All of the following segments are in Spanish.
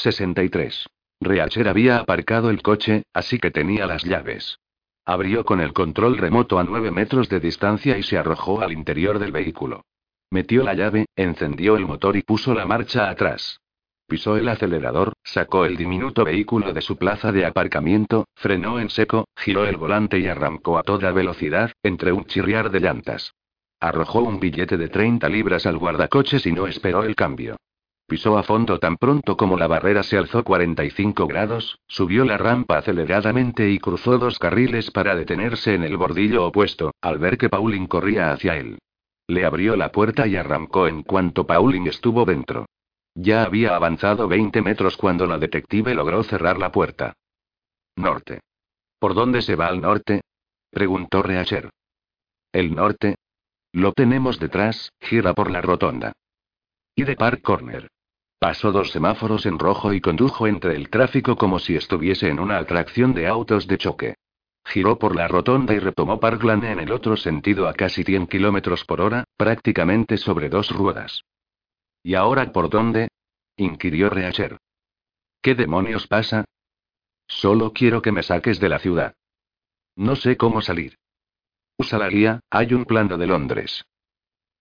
63. Reacher había aparcado el coche, así que tenía las llaves. Abrió con el control remoto a 9 metros de distancia y se arrojó al interior del vehículo. Metió la llave, encendió el motor y puso la marcha atrás. Pisó el acelerador, sacó el diminuto vehículo de su plaza de aparcamiento, frenó en seco, giró el volante y arrancó a toda velocidad, entre un chirriar de llantas. Arrojó un billete de 30 libras al guardacoches y no esperó el cambio. Pisó a fondo tan pronto como la barrera se alzó 45 grados, subió la rampa aceleradamente y cruzó dos carriles para detenerse en el bordillo opuesto, al ver que Pauline corría hacia él. Le abrió la puerta y arrancó en cuanto Pauline estuvo dentro. Ya había avanzado 20 metros cuando la detective logró cerrar la puerta. Norte. ¿Por dónde se va al norte? preguntó Reacher. ¿El norte? Lo tenemos detrás, gira por la rotonda. Y de Park Corner. Pasó dos semáforos en rojo y condujo entre el tráfico como si estuviese en una atracción de autos de choque. Giró por la rotonda y retomó Parkland en el otro sentido a casi 100 kilómetros por hora, prácticamente sobre dos ruedas. ¿Y ahora por dónde? inquirió Reacher. ¿Qué demonios pasa? Solo quiero que me saques de la ciudad. No sé cómo salir. Usa la guía, hay un plano de Londres.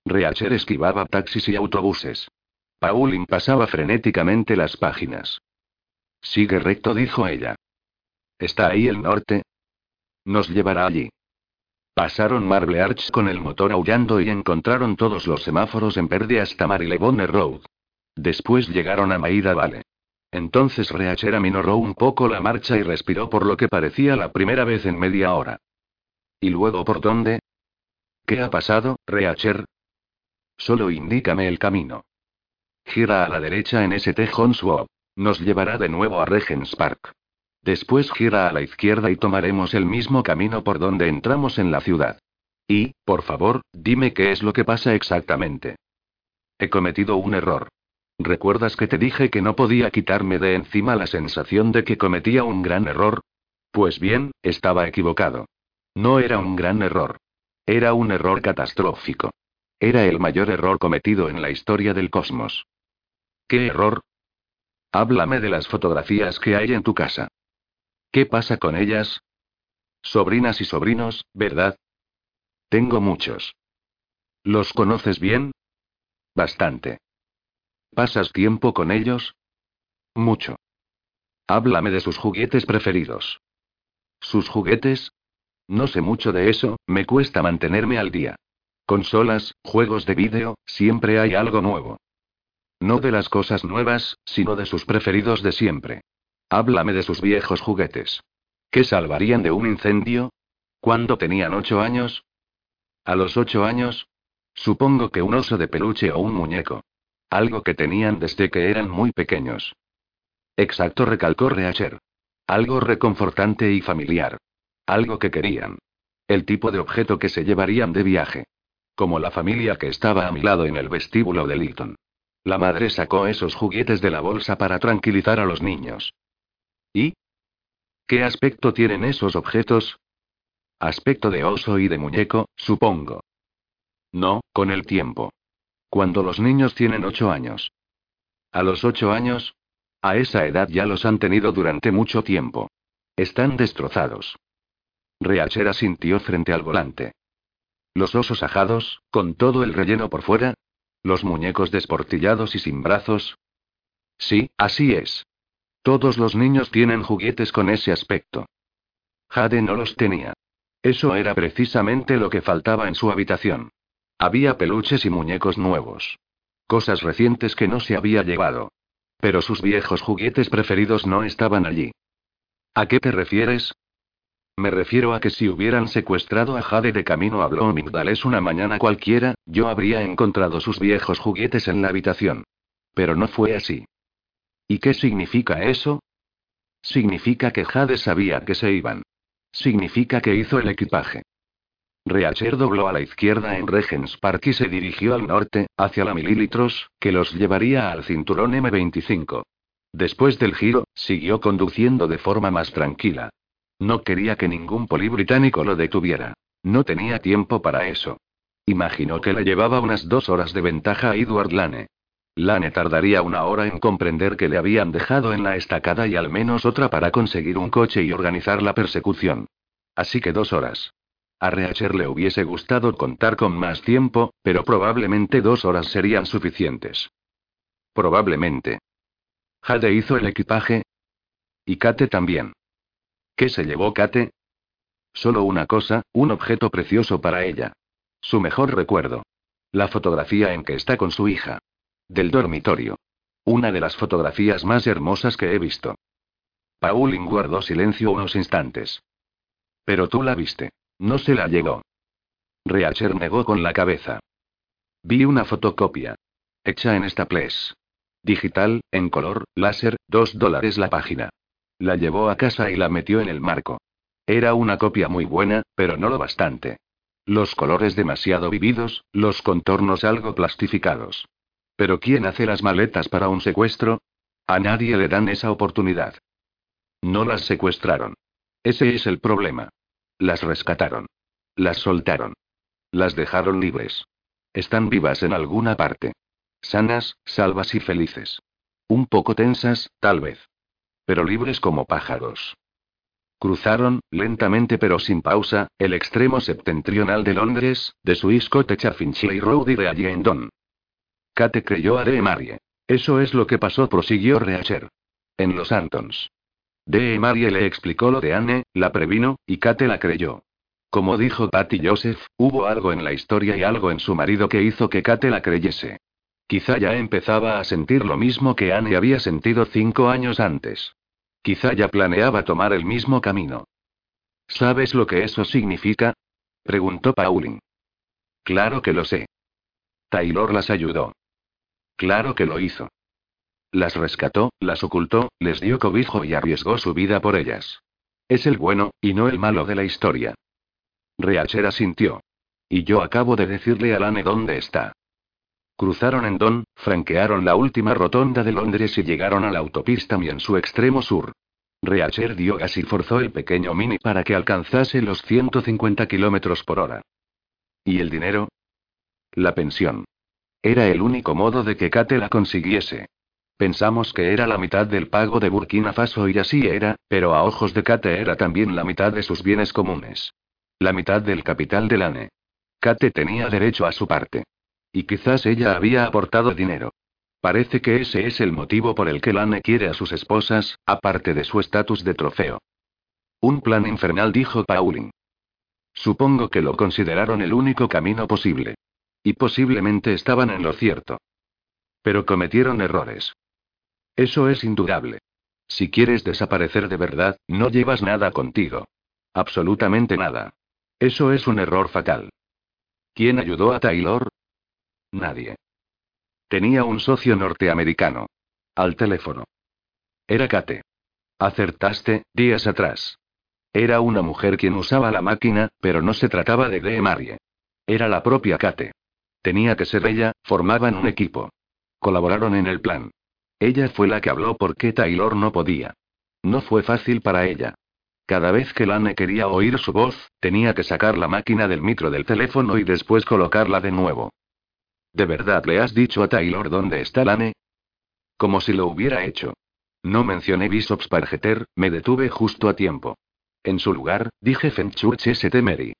Reacher esquivaba taxis y autobuses. Pauline pasaba frenéticamente las páginas. Sigue recto, dijo ella. ¿Está ahí el norte? Nos llevará allí. Pasaron Marble Arch con el motor aullando y encontraron todos los semáforos en verde hasta Marylebone Road. Después llegaron a Maida Vale. Entonces Reacher aminoró un poco la marcha y respiró por lo que parecía la primera vez en media hora. ¿Y luego por dónde? ¿Qué ha pasado, Reacher? Solo indícame el camino. Gira a la derecha en St. John's Nos llevará de nuevo a Regents Park. Después gira a la izquierda y tomaremos el mismo camino por donde entramos en la ciudad. Y, por favor, dime qué es lo que pasa exactamente. He cometido un error. ¿Recuerdas que te dije que no podía quitarme de encima la sensación de que cometía un gran error? Pues bien, estaba equivocado. No era un gran error. Era un error catastrófico. Era el mayor error cometido en la historia del cosmos. ¿Qué error? Háblame de las fotografías que hay en tu casa. ¿Qué pasa con ellas? Sobrinas y sobrinos, ¿verdad? Tengo muchos. ¿Los conoces bien? Bastante. ¿Pasas tiempo con ellos? Mucho. Háblame de sus juguetes preferidos. ¿Sus juguetes? No sé mucho de eso, me cuesta mantenerme al día. Consolas, juegos de vídeo, siempre hay algo nuevo. No de las cosas nuevas, sino de sus preferidos de siempre. Háblame de sus viejos juguetes. ¿Qué salvarían de un incendio? ¿Cuándo tenían ocho años? ¿A los ocho años? Supongo que un oso de peluche o un muñeco. Algo que tenían desde que eran muy pequeños. Exacto, recalcó Reacher. Algo reconfortante y familiar. Algo que querían. El tipo de objeto que se llevarían de viaje. Como la familia que estaba a mi lado en el vestíbulo de Lytton. La madre sacó esos juguetes de la bolsa para tranquilizar a los niños. ¿Y? ¿Qué aspecto tienen esos objetos? Aspecto de oso y de muñeco, supongo. No, con el tiempo. Cuando los niños tienen ocho años. ¿A los ocho años? A esa edad ya los han tenido durante mucho tiempo. Están destrozados. Reachera sintió frente al volante. Los osos ajados, con todo el relleno por fuera. Los muñecos desportillados y sin brazos. Sí, así es. Todos los niños tienen juguetes con ese aspecto. Jade no los tenía. Eso era precisamente lo que faltaba en su habitación. Había peluches y muñecos nuevos. Cosas recientes que no se había llevado. Pero sus viejos juguetes preferidos no estaban allí. ¿A qué te refieres? Me refiero a que si hubieran secuestrado a Jade de camino a Bloomingdale's una mañana cualquiera, yo habría encontrado sus viejos juguetes en la habitación. Pero no fue así. ¿Y qué significa eso? Significa que Jade sabía que se iban. Significa que hizo el equipaje. Reacher dobló a la izquierda en Regents Park y se dirigió al norte, hacia la mililitros, que los llevaría al cinturón M25. Después del giro, siguió conduciendo de forma más tranquila. No quería que ningún poli británico lo detuviera. No tenía tiempo para eso. Imaginó que le llevaba unas dos horas de ventaja a Edward Lane. Lane tardaría una hora en comprender que le habían dejado en la estacada y al menos otra para conseguir un coche y organizar la persecución. Así que dos horas. A Reacher le hubiese gustado contar con más tiempo, pero probablemente dos horas serían suficientes. Probablemente. Jade hizo el equipaje. Y Kate también. ¿Qué se llevó Kate? Solo una cosa, un objeto precioso para ella. Su mejor recuerdo. La fotografía en que está con su hija. Del dormitorio. Una de las fotografías más hermosas que he visto. Pauline guardó silencio unos instantes. Pero tú la viste. No se la llegó. Reacher negó con la cabeza. Vi una fotocopia. Hecha en esta place. Digital, en color, láser, dos dólares la página. La llevó a casa y la metió en el marco. Era una copia muy buena, pero no lo bastante. Los colores demasiado vividos, los contornos algo plastificados. Pero ¿quién hace las maletas para un secuestro? A nadie le dan esa oportunidad. No las secuestraron. Ese es el problema. Las rescataron. Las soltaron. Las dejaron libres. Están vivas en alguna parte. Sanas, salvas y felices. Un poco tensas, tal vez. Pero libres como pájaros. Cruzaron, lentamente pero sin pausa, el extremo septentrional de Londres, de Swiss a Finchley Road y de allí en Don. Kate creyó a De Marie. Eso es lo que pasó, prosiguió Reacher. En los Antons. De Marie le explicó lo de Anne, la previno, y Kate la creyó. Como dijo Patty Joseph, hubo algo en la historia y algo en su marido que hizo que Kate la creyese. Quizá ya empezaba a sentir lo mismo que Anne había sentido cinco años antes. Quizá ya planeaba tomar el mismo camino. ¿Sabes lo que eso significa? preguntó Pauline. Claro que lo sé. Taylor las ayudó. Claro que lo hizo. Las rescató, las ocultó, les dio cobijo y arriesgó su vida por ellas. Es el bueno, y no el malo de la historia. Reacher asintió. Y yo acabo de decirle a Lane dónde está. Cruzaron en Don, franquearon la última rotonda de Londres y llegaron a la autopista Mi en su extremo sur. Reacher dio gas y forzó el pequeño Mini para que alcanzase los 150 kilómetros por hora. ¿Y el dinero? La pensión. Era el único modo de que Kate la consiguiese. Pensamos que era la mitad del pago de Burkina Faso y así era, pero a ojos de Kate era también la mitad de sus bienes comunes. La mitad del capital de Lane. Kate tenía derecho a su parte. Y quizás ella había aportado dinero. Parece que ese es el motivo por el que Lane quiere a sus esposas, aparte de su estatus de trofeo. Un plan infernal, dijo Pauline. Supongo que lo consideraron el único camino posible. Y posiblemente estaban en lo cierto. Pero cometieron errores. Eso es indudable. Si quieres desaparecer de verdad, no llevas nada contigo. Absolutamente nada. Eso es un error fatal. ¿Quién ayudó a Taylor? Nadie. Tenía un socio norteamericano. Al teléfono. Era Kate. Acertaste, días atrás. Era una mujer quien usaba la máquina, pero no se trataba de Dee Marie. Era la propia Kate. Tenía que ser ella, formaban un equipo. Colaboraron en el plan. Ella fue la que habló porque Taylor no podía. No fue fácil para ella. Cada vez que Lane quería oír su voz, tenía que sacar la máquina del micro del teléfono y después colocarla de nuevo. ¿De verdad le has dicho a Taylor dónde está Lane? Como si lo hubiera hecho. No mencioné Bishop's Pargeter, me detuve justo a tiempo. En su lugar, dije Fenchurch St. Mary.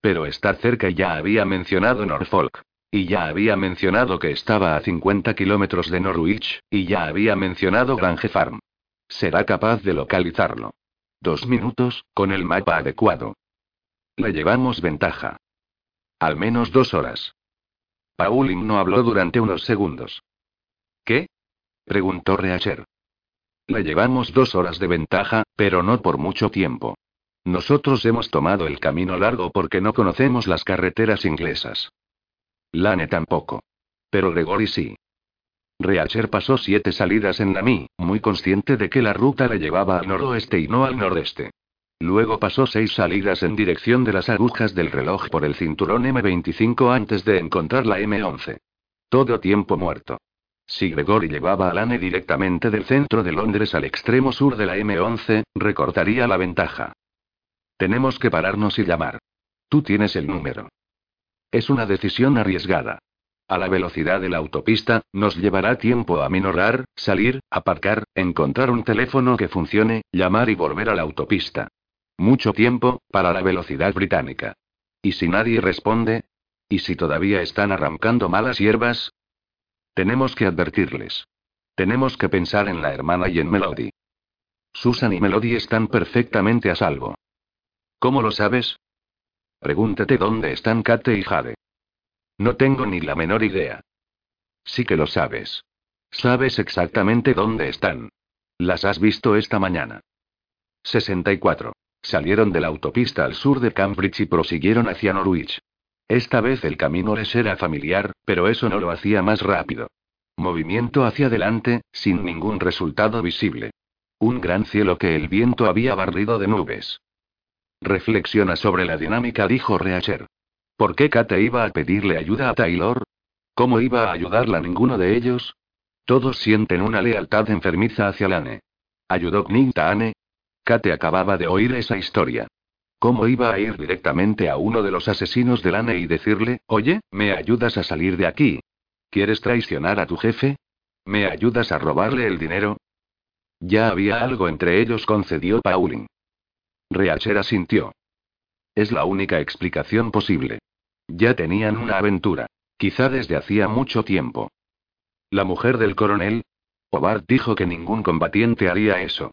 Pero estar cerca ya había mencionado Norfolk. Y ya había mencionado que estaba a 50 kilómetros de Norwich, y ya había mencionado Grange Farm. Será capaz de localizarlo. Dos minutos, con el mapa adecuado. Le llevamos ventaja. Al menos dos horas. Pauline no habló durante unos segundos. ¿Qué? preguntó Reacher. Le llevamos dos horas de ventaja, pero no por mucho tiempo. Nosotros hemos tomado el camino largo porque no conocemos las carreteras inglesas. Lane tampoco. Pero Gregory sí. Reacher pasó siete salidas en la Mi, muy consciente de que la ruta le llevaba al noroeste y no al nordeste. Luego pasó seis salidas en dirección de las agujas del reloj por el cinturón M25 antes de encontrar la M11. Todo tiempo muerto. Si Gregory llevaba a Lane directamente del centro de Londres al extremo sur de la M11, recortaría la ventaja. Tenemos que pararnos y llamar. Tú tienes el número. Es una decisión arriesgada. A la velocidad de la autopista, nos llevará tiempo a minorar, salir, aparcar, encontrar un teléfono que funcione, llamar y volver a la autopista. Mucho tiempo, para la velocidad británica. ¿Y si nadie responde? ¿Y si todavía están arrancando malas hierbas? Tenemos que advertirles. Tenemos que pensar en la hermana y en Melody. Susan y Melody están perfectamente a salvo. ¿Cómo lo sabes? Pregúntate dónde están Kate y Jade. No tengo ni la menor idea. Sí que lo sabes. Sabes exactamente dónde están. Las has visto esta mañana. 64. Salieron de la autopista al sur de Cambridge y prosiguieron hacia Norwich. Esta vez el camino les era familiar, pero eso no lo hacía más rápido. Movimiento hacia adelante, sin ningún resultado visible. Un gran cielo que el viento había barrido de nubes. Reflexiona sobre la dinámica, dijo Reacher. ¿Por qué Kate iba a pedirle ayuda a Taylor? ¿Cómo iba a ayudarla ninguno de ellos? Todos sienten una lealtad enfermiza hacia Lane. ¿Ayudó Knight a Anne? Kate acababa de oír esa historia. ¿Cómo iba a ir directamente a uno de los asesinos de Lane y decirle, oye, ¿me ayudas a salir de aquí? ¿Quieres traicionar a tu jefe? ¿Me ayudas a robarle el dinero? Ya había algo entre ellos, concedió Pauling. Reacher asintió. Es la única explicación posible. Ya tenían una aventura. Quizá desde hacía mucho tiempo. La mujer del coronel. Hobart dijo que ningún combatiente haría eso.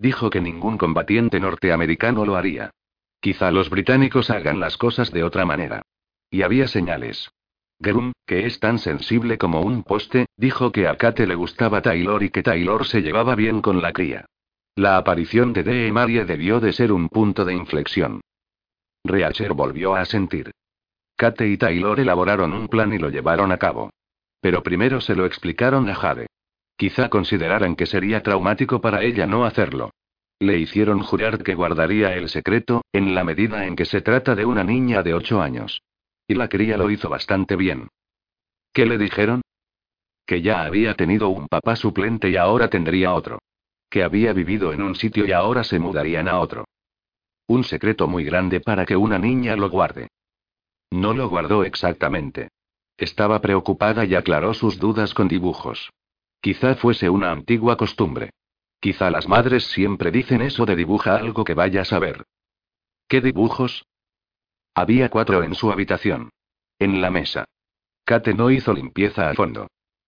Dijo que ningún combatiente norteamericano lo haría. Quizá los británicos hagan las cosas de otra manera. Y había señales. Grum, que es tan sensible como un poste, dijo que a Kate le gustaba Taylor y que Taylor se llevaba bien con la cría. La aparición de Dee Marie debió de ser un punto de inflexión. Reacher volvió a sentir. Kate y Taylor elaboraron un plan y lo llevaron a cabo. Pero primero se lo explicaron a Jade. Quizá consideraran que sería traumático para ella no hacerlo. Le hicieron jurar que guardaría el secreto, en la medida en que se trata de una niña de ocho años. Y la cría lo hizo bastante bien. ¿Qué le dijeron? Que ya había tenido un papá suplente y ahora tendría otro. Que había vivido en un sitio y ahora se mudarían a otro. Un secreto muy grande para que una niña lo guarde. No lo guardó exactamente. Estaba preocupada y aclaró sus dudas con dibujos. Quizá fuese una antigua costumbre. Quizá las madres siempre dicen eso de dibuja algo que vayas a ver. ¿Qué dibujos? Había cuatro en su habitación. En la mesa. Kate no hizo limpieza a fondo.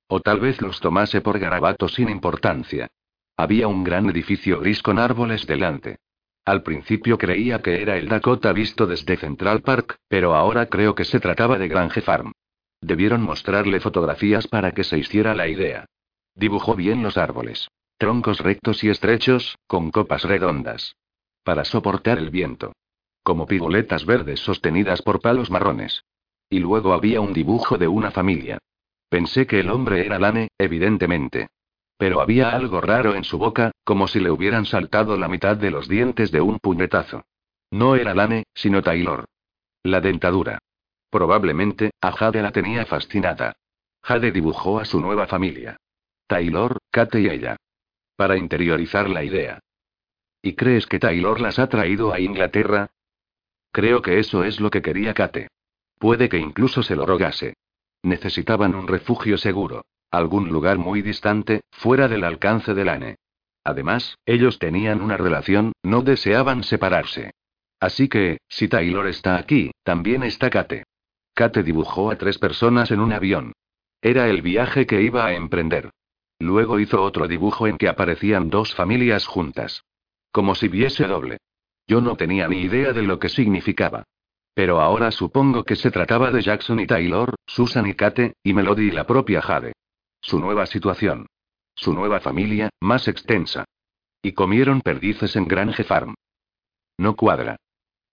O tal vez los tomase por garabato sin importancia. Había un gran edificio gris con árboles delante. Al principio creía que era el Dakota visto desde Central Park, pero ahora creo que se trataba de Grange Farm. Debieron mostrarle fotografías para que se hiciera la idea. Dibujó bien los árboles. Troncos rectos y estrechos, con copas redondas. Para soportar el viento. Como pigoletas verdes sostenidas por palos marrones. Y luego había un dibujo de una familia. Pensé que el hombre era Lane, evidentemente. Pero había algo raro en su boca, como si le hubieran saltado la mitad de los dientes de un puñetazo. No era Lane, sino Taylor. La dentadura. Probablemente, a Jade la tenía fascinada. Jade dibujó a su nueva familia. Taylor, Kate y ella. Para interiorizar la idea. ¿Y crees que Taylor las ha traído a Inglaterra? Creo que eso es lo que quería Kate. Puede que incluso se lo rogase. Necesitaban un refugio seguro. Algún lugar muy distante, fuera del alcance de Lane. Además, ellos tenían una relación, no deseaban separarse. Así que, si Taylor está aquí, también está Kate. Kate dibujó a tres personas en un avión. Era el viaje que iba a emprender. Luego hizo otro dibujo en que aparecían dos familias juntas. Como si viese doble. Yo no tenía ni idea de lo que significaba. Pero ahora supongo que se trataba de Jackson y Taylor, Susan y Kate, y Melody y la propia Jade. Su nueva situación. Su nueva familia, más extensa. Y comieron perdices en Grange Farm. No cuadra.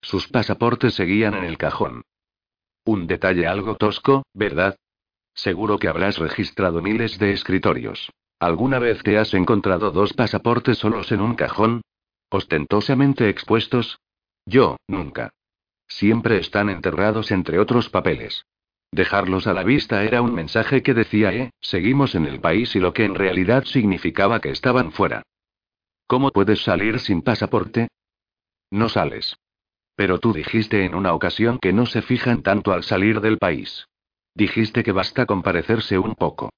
Sus pasaportes seguían en el cajón. Un detalle algo tosco, ¿verdad? Seguro que habrás registrado miles de escritorios. ¿Alguna vez te has encontrado dos pasaportes solos en un cajón? ¿Ostentosamente expuestos? Yo, nunca. Siempre están enterrados entre otros papeles. Dejarlos a la vista era un mensaje que decía, eh, seguimos en el país y lo que en realidad significaba que estaban fuera. ¿Cómo puedes salir sin pasaporte? No sales. Pero tú dijiste en una ocasión que no se fijan tanto al salir del país. Dijiste que basta con parecerse un poco.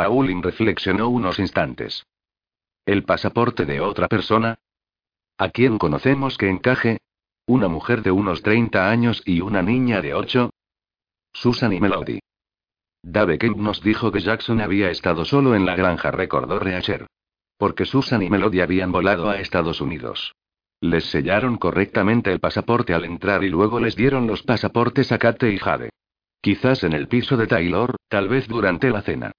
Pauline reflexionó unos instantes. ¿El pasaporte de otra persona? ¿A quién conocemos que encaje? ¿Una mujer de unos 30 años y una niña de 8? Susan y Melody. Dave Kemp nos dijo que Jackson había estado solo en la granja, recordó Reacher. Porque Susan y Melody habían volado a Estados Unidos. Les sellaron correctamente el pasaporte al entrar y luego les dieron los pasaportes a Kate y Jade. Quizás en el piso de Taylor, tal vez durante la cena.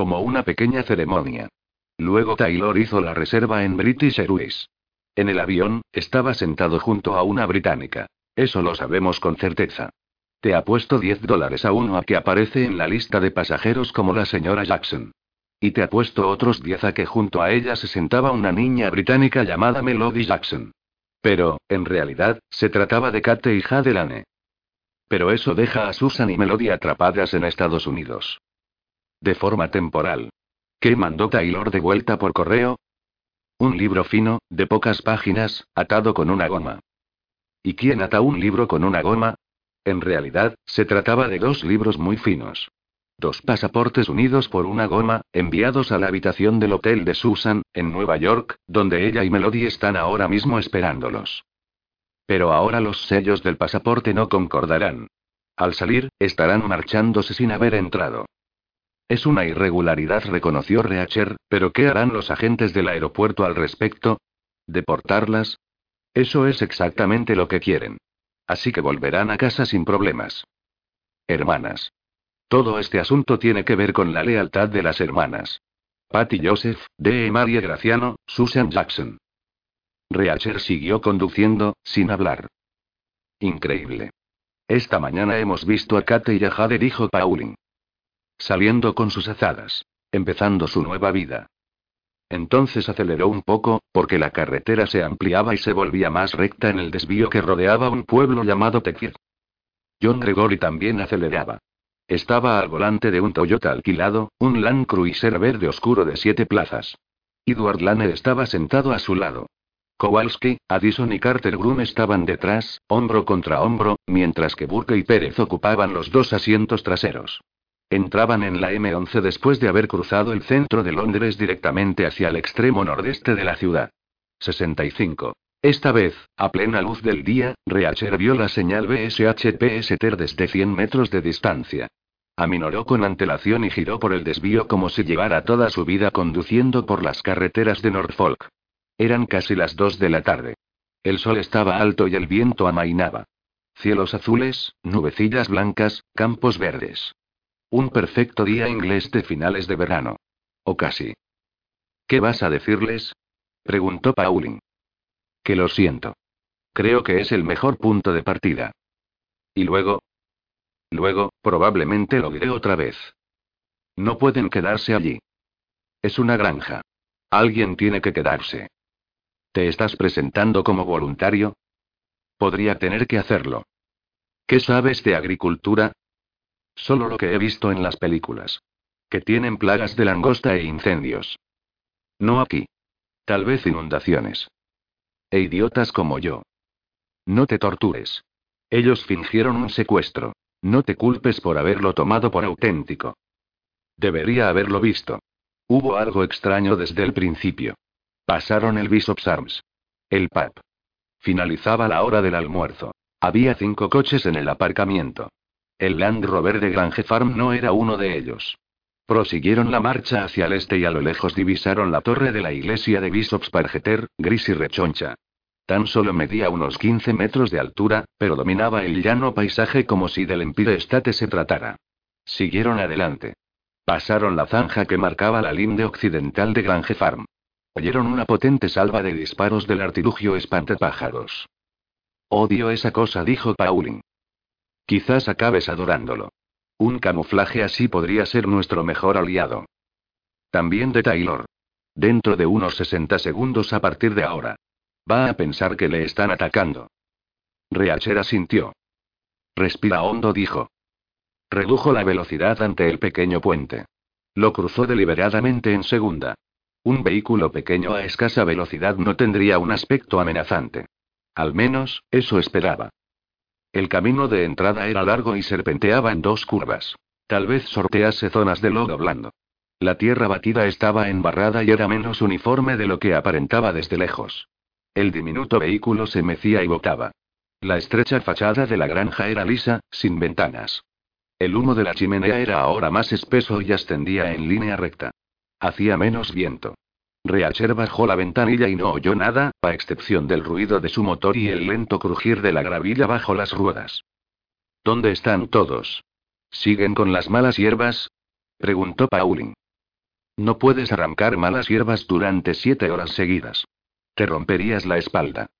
Como una pequeña ceremonia. Luego Taylor hizo la reserva en British Airways. En el avión, estaba sentado junto a una británica. Eso lo sabemos con certeza. Te apuesto 10 dólares a uno a que aparece en la lista de pasajeros como la señora Jackson. Y te apuesto otros 10 a que junto a ella se sentaba una niña británica llamada Melody Jackson. Pero, en realidad, se trataba de Kate y Jade Lane. Pero eso deja a Susan y Melody atrapadas en Estados Unidos. De forma temporal. ¿Qué mandó Taylor de vuelta por correo? Un libro fino, de pocas páginas, atado con una goma. ¿Y quién ata un libro con una goma? En realidad, se trataba de dos libros muy finos. Dos pasaportes unidos por una goma, enviados a la habitación del hotel de Susan, en Nueva York, donde ella y Melody están ahora mismo esperándolos. Pero ahora los sellos del pasaporte no concordarán. Al salir, estarán marchándose sin haber entrado. Es una irregularidad, reconoció Reacher, pero ¿qué harán los agentes del aeropuerto al respecto? ¿Deportarlas? Eso es exactamente lo que quieren. Así que volverán a casa sin problemas. Hermanas. Todo este asunto tiene que ver con la lealtad de las hermanas. Patty Joseph, D. Marie Graciano, Susan Jackson. Reacher siguió conduciendo, sin hablar. Increíble. Esta mañana hemos visto a Kate y a Jade, dijo Pauling. Saliendo con sus azadas. Empezando su nueva vida. Entonces aceleró un poco, porque la carretera se ampliaba y se volvía más recta en el desvío que rodeaba un pueblo llamado Tequier. John Gregory también aceleraba. Estaba al volante de un Toyota alquilado, un Land Cruiser verde oscuro de siete plazas. Edward Lane estaba sentado a su lado. Kowalski, Addison y Carter Groom estaban detrás, hombro contra hombro, mientras que Burke y Pérez ocupaban los dos asientos traseros. Entraban en la M11 después de haber cruzado el centro de Londres directamente hacia el extremo nordeste de la ciudad. 65. Esta vez, a plena luz del día, Reacher vio la señal BSHPSTER desde 100 metros de distancia. Aminoró con antelación y giró por el desvío como si llevara toda su vida conduciendo por las carreteras de Norfolk. Eran casi las dos de la tarde. El sol estaba alto y el viento amainaba. Cielos azules, nubecillas blancas, campos verdes. Un perfecto día inglés de finales de verano. O casi. ¿Qué vas a decirles? preguntó Pauling. Que lo siento. Creo que es el mejor punto de partida. ¿Y luego? Luego, probablemente lo diré otra vez. No pueden quedarse allí. Es una granja. Alguien tiene que quedarse. ¿Te estás presentando como voluntario? Podría tener que hacerlo. ¿Qué sabes de agricultura? Solo lo que he visto en las películas. Que tienen plagas de langosta e incendios. No aquí. Tal vez inundaciones. E idiotas como yo. No te tortures. Ellos fingieron un secuestro. No te culpes por haberlo tomado por auténtico. Debería haberlo visto. Hubo algo extraño desde el principio. Pasaron el Bishop's Arms. El pub. Finalizaba la hora del almuerzo. Había cinco coches en el aparcamiento. El Land Rover de Grange Farm no era uno de ellos. Prosiguieron la marcha hacia el este y a lo lejos divisaron la torre de la iglesia de Bishop's gris y rechoncha. Tan solo medía unos 15 metros de altura, pero dominaba el llano paisaje como si del Empire State se tratara. Siguieron adelante. Pasaron la zanja que marcaba la linde occidental de Grange Farm. Oyeron una potente salva de disparos del artilugio espantapájaros. Odio esa cosa, dijo Pauling. Quizás acabes adorándolo. Un camuflaje así podría ser nuestro mejor aliado. También de Taylor. Dentro de unos 60 segundos a partir de ahora. Va a pensar que le están atacando. Reachera sintió. Respira hondo, dijo. Redujo la velocidad ante el pequeño puente. Lo cruzó deliberadamente en segunda. Un vehículo pequeño a escasa velocidad no tendría un aspecto amenazante. Al menos, eso esperaba. El camino de entrada era largo y serpenteaba en dos curvas. Tal vez sortease zonas de lodo blando. La tierra batida estaba embarrada y era menos uniforme de lo que aparentaba desde lejos. El diminuto vehículo se mecía y botaba. La estrecha fachada de la granja era lisa, sin ventanas. El humo de la chimenea era ahora más espeso y ascendía en línea recta. Hacía menos viento. Reacher bajó la ventanilla y no oyó nada, a excepción del ruido de su motor y el lento crujir de la gravilla bajo las ruedas. ¿Dónde están todos? ¿Siguen con las malas hierbas? preguntó Pauling. No puedes arrancar malas hierbas durante siete horas seguidas. Te romperías la espalda.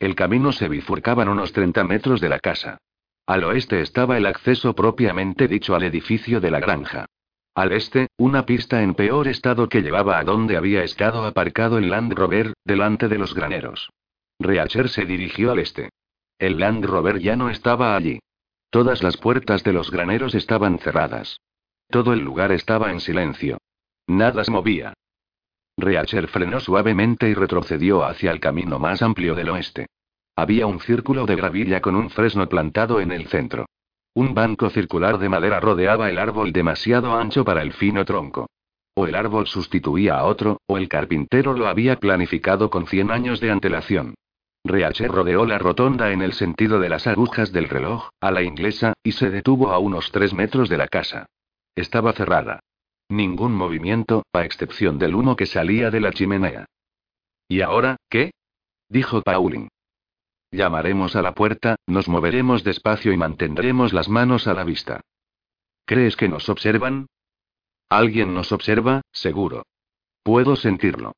El camino se bifurcaba en unos 30 metros de la casa. Al oeste estaba el acceso propiamente dicho al edificio de la granja. Al este, una pista en peor estado que llevaba a donde había estado aparcado el Land Rover, delante de los graneros. Reacher se dirigió al este. El Land Rover ya no estaba allí. Todas las puertas de los graneros estaban cerradas. Todo el lugar estaba en silencio. Nada se movía. Reacher frenó suavemente y retrocedió hacia el camino más amplio del oeste. Había un círculo de gravilla con un fresno plantado en el centro. Un banco circular de madera rodeaba el árbol demasiado ancho para el fino tronco. O el árbol sustituía a otro, o el carpintero lo había planificado con 100 años de antelación. Reacher rodeó la rotonda en el sentido de las agujas del reloj, a la inglesa, y se detuvo a unos tres metros de la casa. Estaba cerrada. Ningún movimiento, a excepción del humo que salía de la chimenea. ¿Y ahora, qué? dijo Pauling. Llamaremos a la puerta, nos moveremos despacio y mantendremos las manos a la vista. ¿Crees que nos observan? Alguien nos observa, seguro. Puedo sentirlo.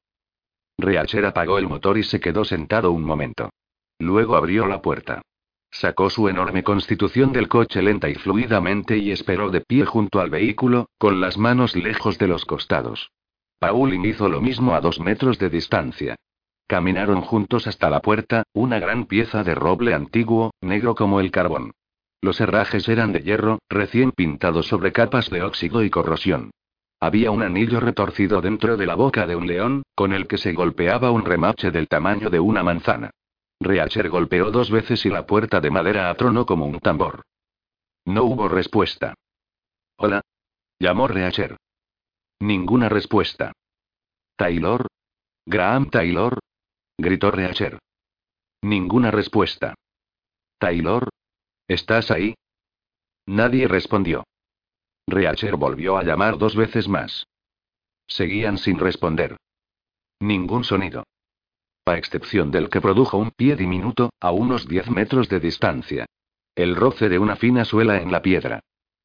Reacher apagó el motor y se quedó sentado un momento. Luego abrió la puerta. Sacó su enorme constitución del coche lenta y fluidamente y esperó de pie junto al vehículo, con las manos lejos de los costados. Pauling hizo lo mismo a dos metros de distancia. Caminaron juntos hasta la puerta, una gran pieza de roble antiguo, negro como el carbón. Los herrajes eran de hierro, recién pintados sobre capas de óxido y corrosión. Había un anillo retorcido dentro de la boca de un león, con el que se golpeaba un remache del tamaño de una manzana. Reacher golpeó dos veces y la puerta de madera atronó como un tambor. No hubo respuesta. Hola. Llamó Reacher. Ninguna respuesta. Taylor. Graham Taylor. Gritó Reacher. Ninguna respuesta. Taylor. ¿Estás ahí? Nadie respondió. Reacher volvió a llamar dos veces más. Seguían sin responder. Ningún sonido. A excepción del que produjo un pie diminuto, a unos 10 metros de distancia. El roce de una fina suela en la piedra.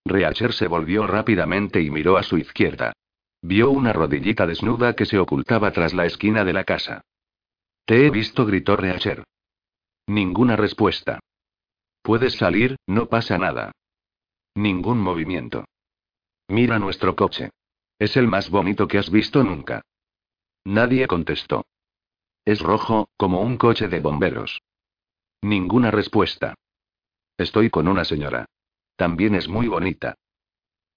Reacher se volvió rápidamente y miró a su izquierda. Vio una rodillita desnuda que se ocultaba tras la esquina de la casa. Te he visto, gritó Reacher. Ninguna respuesta. Puedes salir, no pasa nada. Ningún movimiento. Mira nuestro coche. Es el más bonito que has visto nunca. Nadie contestó. Es rojo, como un coche de bomberos. Ninguna respuesta. Estoy con una señora. También es muy bonita.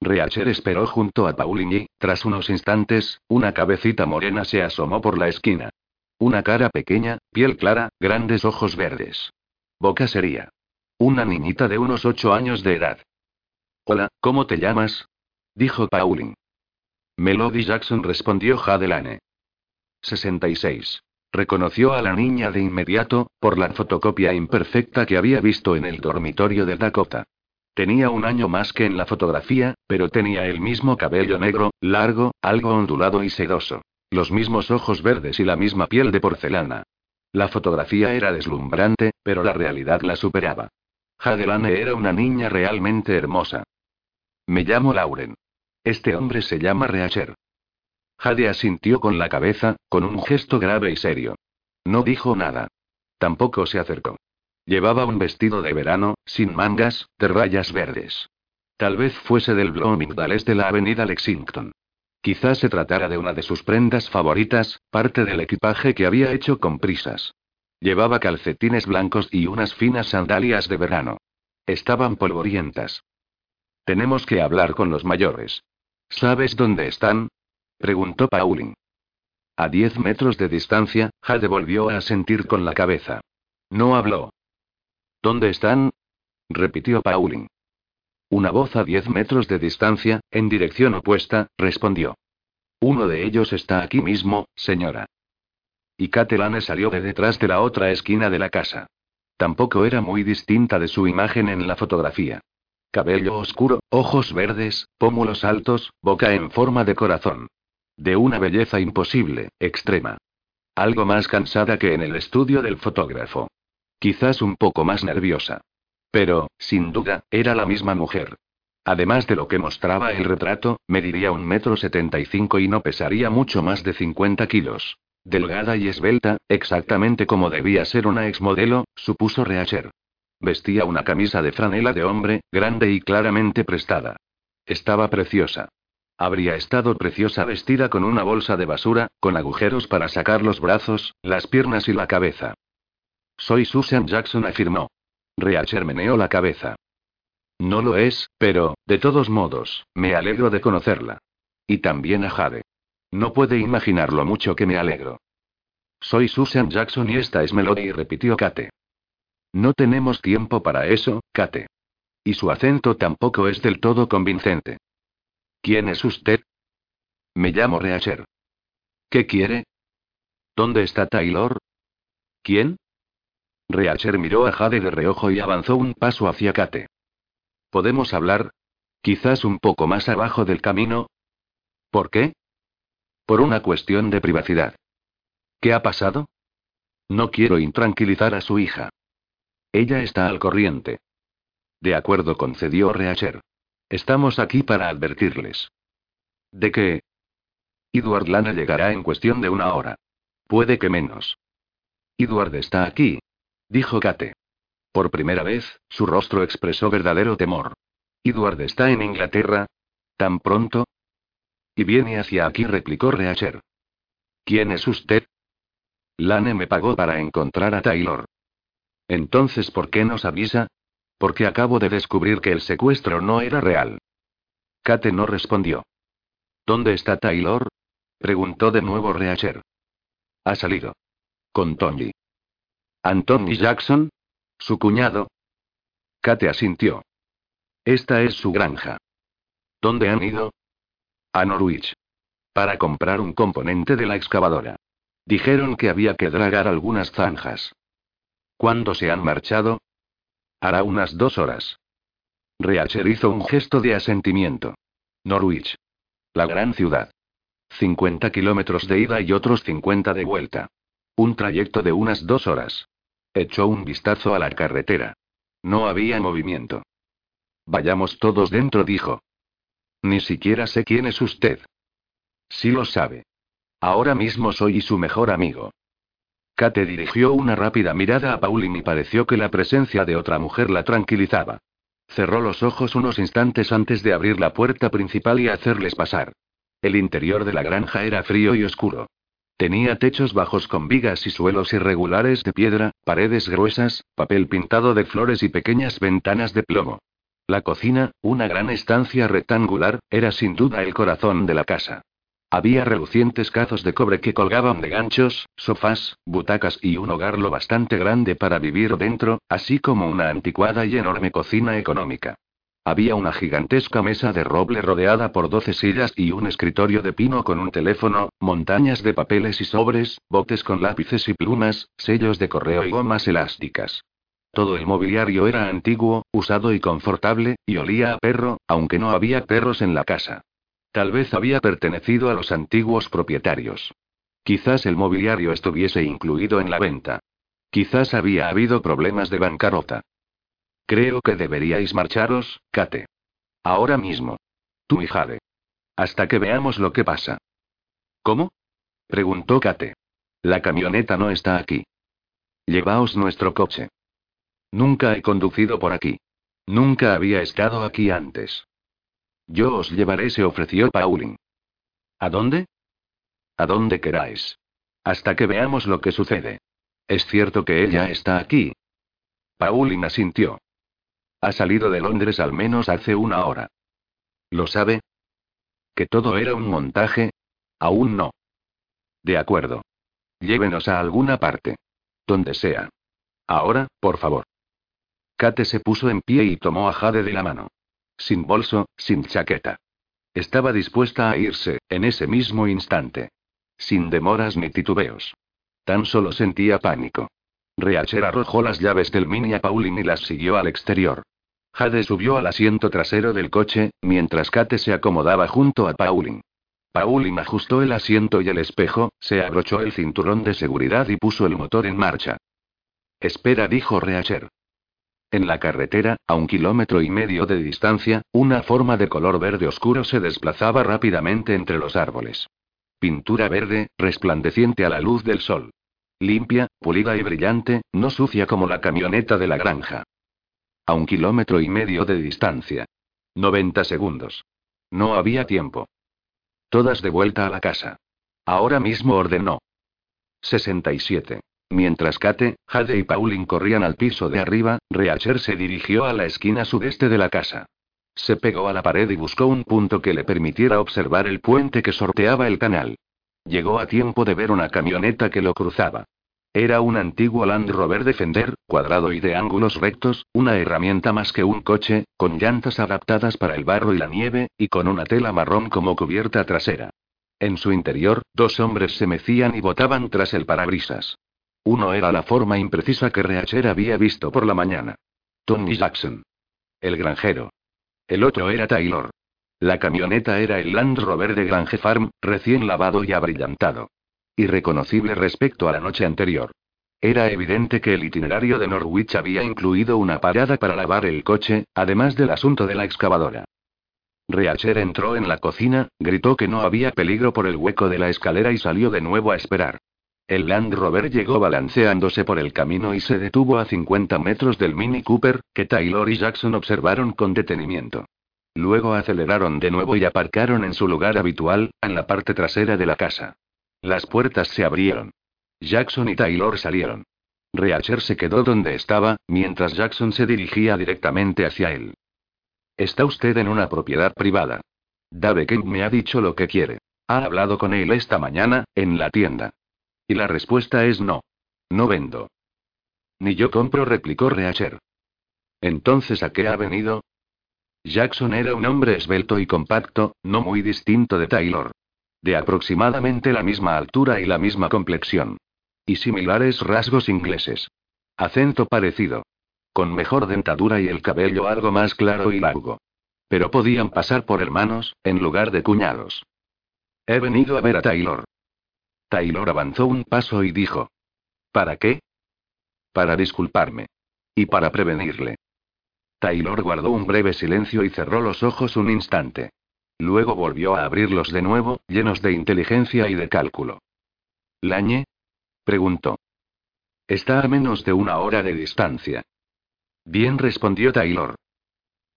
Reacher esperó junto a Pauline y, tras unos instantes, una cabecita morena se asomó por la esquina. Una cara pequeña, piel clara, grandes ojos verdes. Boca seria. Una niñita de unos ocho años de edad. Hola, ¿cómo te llamas? dijo Pauling. Melody Jackson respondió Jadelane. 66. Reconoció a la niña de inmediato, por la fotocopia imperfecta que había visto en el dormitorio de Dakota. Tenía un año más que en la fotografía, pero tenía el mismo cabello negro, largo, algo ondulado y sedoso. Los mismos ojos verdes y la misma piel de porcelana. La fotografía era deslumbrante, pero la realidad la superaba. Jadelane era una niña realmente hermosa. Me llamo Lauren. Este hombre se llama Reacher. Jade asintió con la cabeza, con un gesto grave y serio. No dijo nada. Tampoco se acercó. Llevaba un vestido de verano, sin mangas, de rayas verdes. Tal vez fuese del Bloomingdale's de la avenida Lexington. Quizás se tratara de una de sus prendas favoritas, parte del equipaje que había hecho con prisas. Llevaba calcetines blancos y unas finas sandalias de verano. Estaban polvorientas. Tenemos que hablar con los mayores. ¿Sabes dónde están? preguntó Pauling. A diez metros de distancia, Jade volvió a sentir con la cabeza. No habló. ¿Dónde están? repitió Pauling. Una voz a diez metros de distancia, en dirección opuesta, respondió. Uno de ellos está aquí mismo, señora. Y Catelane salió de detrás de la otra esquina de la casa. Tampoco era muy distinta de su imagen en la fotografía. Cabello oscuro, ojos verdes, pómulos altos, boca en forma de corazón. De una belleza imposible, extrema. Algo más cansada que en el estudio del fotógrafo. Quizás un poco más nerviosa. Pero, sin duda, era la misma mujer. Además de lo que mostraba el retrato, mediría un metro setenta y cinco y no pesaría mucho más de 50 kilos. Delgada y esbelta, exactamente como debía ser una exmodelo, supuso Reacher. Vestía una camisa de franela de hombre, grande y claramente prestada. Estaba preciosa. Habría estado preciosa vestida con una bolsa de basura, con agujeros para sacar los brazos, las piernas y la cabeza. Soy Susan Jackson, afirmó. Reacher meneó la cabeza. No lo es, pero, de todos modos, me alegro de conocerla. Y también a Jade. No puede imaginar lo mucho que me alegro. Soy Susan Jackson y esta es Melody, repitió Kate. No tenemos tiempo para eso, Kate. Y su acento tampoco es del todo convincente. ¿Quién es usted? Me llamo Reacher. ¿Qué quiere? ¿Dónde está Taylor? ¿Quién? Reacher miró a Jade de reojo y avanzó un paso hacia Kate. ¿Podemos hablar? Quizás un poco más abajo del camino. ¿Por qué? Por una cuestión de privacidad. ¿Qué ha pasado? No quiero intranquilizar a su hija. Ella está al corriente. De acuerdo, concedió Reacher. Estamos aquí para advertirles. ¿De qué? Edward Lana llegará en cuestión de una hora. Puede que menos. Edward está aquí. Dijo Kate. Por primera vez, su rostro expresó verdadero temor. Edward está en Inglaterra. ¿Tan pronto? Y viene hacia aquí, replicó Reacher. ¿Quién es usted? Lane me pagó para encontrar a Taylor. Entonces, ¿por qué nos avisa? Porque acabo de descubrir que el secuestro no era real. Kate no respondió. ¿Dónde está Taylor? preguntó de nuevo Reacher. Ha salido. Con Tony. ¿Anthony Jackson? ¿Su cuñado? Kate asintió. Esta es su granja. ¿Dónde han ido? A Norwich. Para comprar un componente de la excavadora. Dijeron que había que dragar algunas zanjas. ¿Cuándo se han marchado? Hará unas dos horas. Reacher hizo un gesto de asentimiento. Norwich. La gran ciudad. 50 kilómetros de ida y otros 50 de vuelta. Un trayecto de unas dos horas. Echó un vistazo a la carretera. No había movimiento. Vayamos todos dentro, dijo. Ni siquiera sé quién es usted. Sí lo sabe. Ahora mismo soy su mejor amigo. Kate dirigió una rápida mirada a Pauline y pareció que la presencia de otra mujer la tranquilizaba. Cerró los ojos unos instantes antes de abrir la puerta principal y hacerles pasar. El interior de la granja era frío y oscuro. Tenía techos bajos con vigas y suelos irregulares de piedra, paredes gruesas, papel pintado de flores y pequeñas ventanas de plomo. La cocina, una gran estancia rectangular, era sin duda el corazón de la casa. Había relucientes cazos de cobre que colgaban de ganchos, sofás, butacas y un hogar lo bastante grande para vivir dentro, así como una anticuada y enorme cocina económica. Había una gigantesca mesa de roble rodeada por doce sillas y un escritorio de pino con un teléfono, montañas de papeles y sobres, botes con lápices y plumas, sellos de correo y gomas elásticas. Todo el mobiliario era antiguo, usado y confortable, y olía a perro, aunque no había perros en la casa. Tal vez había pertenecido a los antiguos propietarios. Quizás el mobiliario estuviese incluido en la venta. Quizás había habido problemas de bancarrota. Creo que deberíais marcharos, Kate. Ahora mismo. Tú y Jade. Hasta que veamos lo que pasa. ¿Cómo? preguntó Kate. La camioneta no está aquí. Llevaos nuestro coche. Nunca he conducido por aquí. Nunca había estado aquí antes. Yo os llevaré, se ofreció Pauline. ¿A dónde? A donde queráis. Hasta que veamos lo que sucede. Es cierto que ella está aquí. Pauline asintió. Ha salido de Londres al menos hace una hora. ¿Lo sabe? ¿Que todo era un montaje? Aún no. De acuerdo. Llévenos a alguna parte. Donde sea. Ahora, por favor. Kate se puso en pie y tomó a Jade de la mano. Sin bolso, sin chaqueta. Estaba dispuesta a irse, en ese mismo instante. Sin demoras ni titubeos. Tan solo sentía pánico. Reacher arrojó las llaves del mini a Pauline y las siguió al exterior. Jade subió al asiento trasero del coche, mientras Kate se acomodaba junto a Pauline. Pauline ajustó el asiento y el espejo, se abrochó el cinturón de seguridad y puso el motor en marcha. Espera, dijo Reacher. En la carretera, a un kilómetro y medio de distancia, una forma de color verde oscuro se desplazaba rápidamente entre los árboles. Pintura verde, resplandeciente a la luz del sol. Limpia, pulida y brillante, no sucia como la camioneta de la granja. A un kilómetro y medio de distancia. 90 segundos. No había tiempo. Todas de vuelta a la casa. Ahora mismo ordenó. 67. Mientras Kate, Jade y Pauline corrían al piso de arriba, Reacher se dirigió a la esquina sudeste de la casa. Se pegó a la pared y buscó un punto que le permitiera observar el puente que sorteaba el canal. Llegó a tiempo de ver una camioneta que lo cruzaba. Era un antiguo Land Rover Defender, cuadrado y de ángulos rectos, una herramienta más que un coche, con llantas adaptadas para el barro y la nieve, y con una tela marrón como cubierta trasera. En su interior, dos hombres se mecían y botaban tras el parabrisas. Uno era la forma imprecisa que Reacher había visto por la mañana. Tony Jackson. El granjero. El otro era Taylor. La camioneta era el Land Rover de Grange Farm, recién lavado y abrillantado. Irreconocible respecto a la noche anterior. Era evidente que el itinerario de Norwich había incluido una parada para lavar el coche, además del asunto de la excavadora. Reacher entró en la cocina, gritó que no había peligro por el hueco de la escalera y salió de nuevo a esperar. El Land Rover llegó balanceándose por el camino y se detuvo a 50 metros del Mini Cooper, que Taylor y Jackson observaron con detenimiento. Luego aceleraron de nuevo y aparcaron en su lugar habitual, en la parte trasera de la casa. Las puertas se abrieron. Jackson y Taylor salieron. Reacher se quedó donde estaba, mientras Jackson se dirigía directamente hacia él. Está usted en una propiedad privada. Dave Kemp me ha dicho lo que quiere. Ha hablado con él esta mañana, en la tienda. Y la respuesta es no. No vendo. Ni yo compro, replicó Reacher. Entonces, ¿a qué ha venido? Jackson era un hombre esbelto y compacto, no muy distinto de Taylor. De aproximadamente la misma altura y la misma complexión. Y similares rasgos ingleses. Acento parecido. Con mejor dentadura y el cabello algo más claro y largo. Pero podían pasar por hermanos, en lugar de cuñados. He venido a ver a Taylor. Taylor avanzó un paso y dijo. ¿Para qué? Para disculparme. Y para prevenirle. Taylor guardó un breve silencio y cerró los ojos un instante. Luego volvió a abrirlos de nuevo, llenos de inteligencia y de cálculo. ¿Lañe? preguntó. Está a menos de una hora de distancia. Bien respondió Taylor.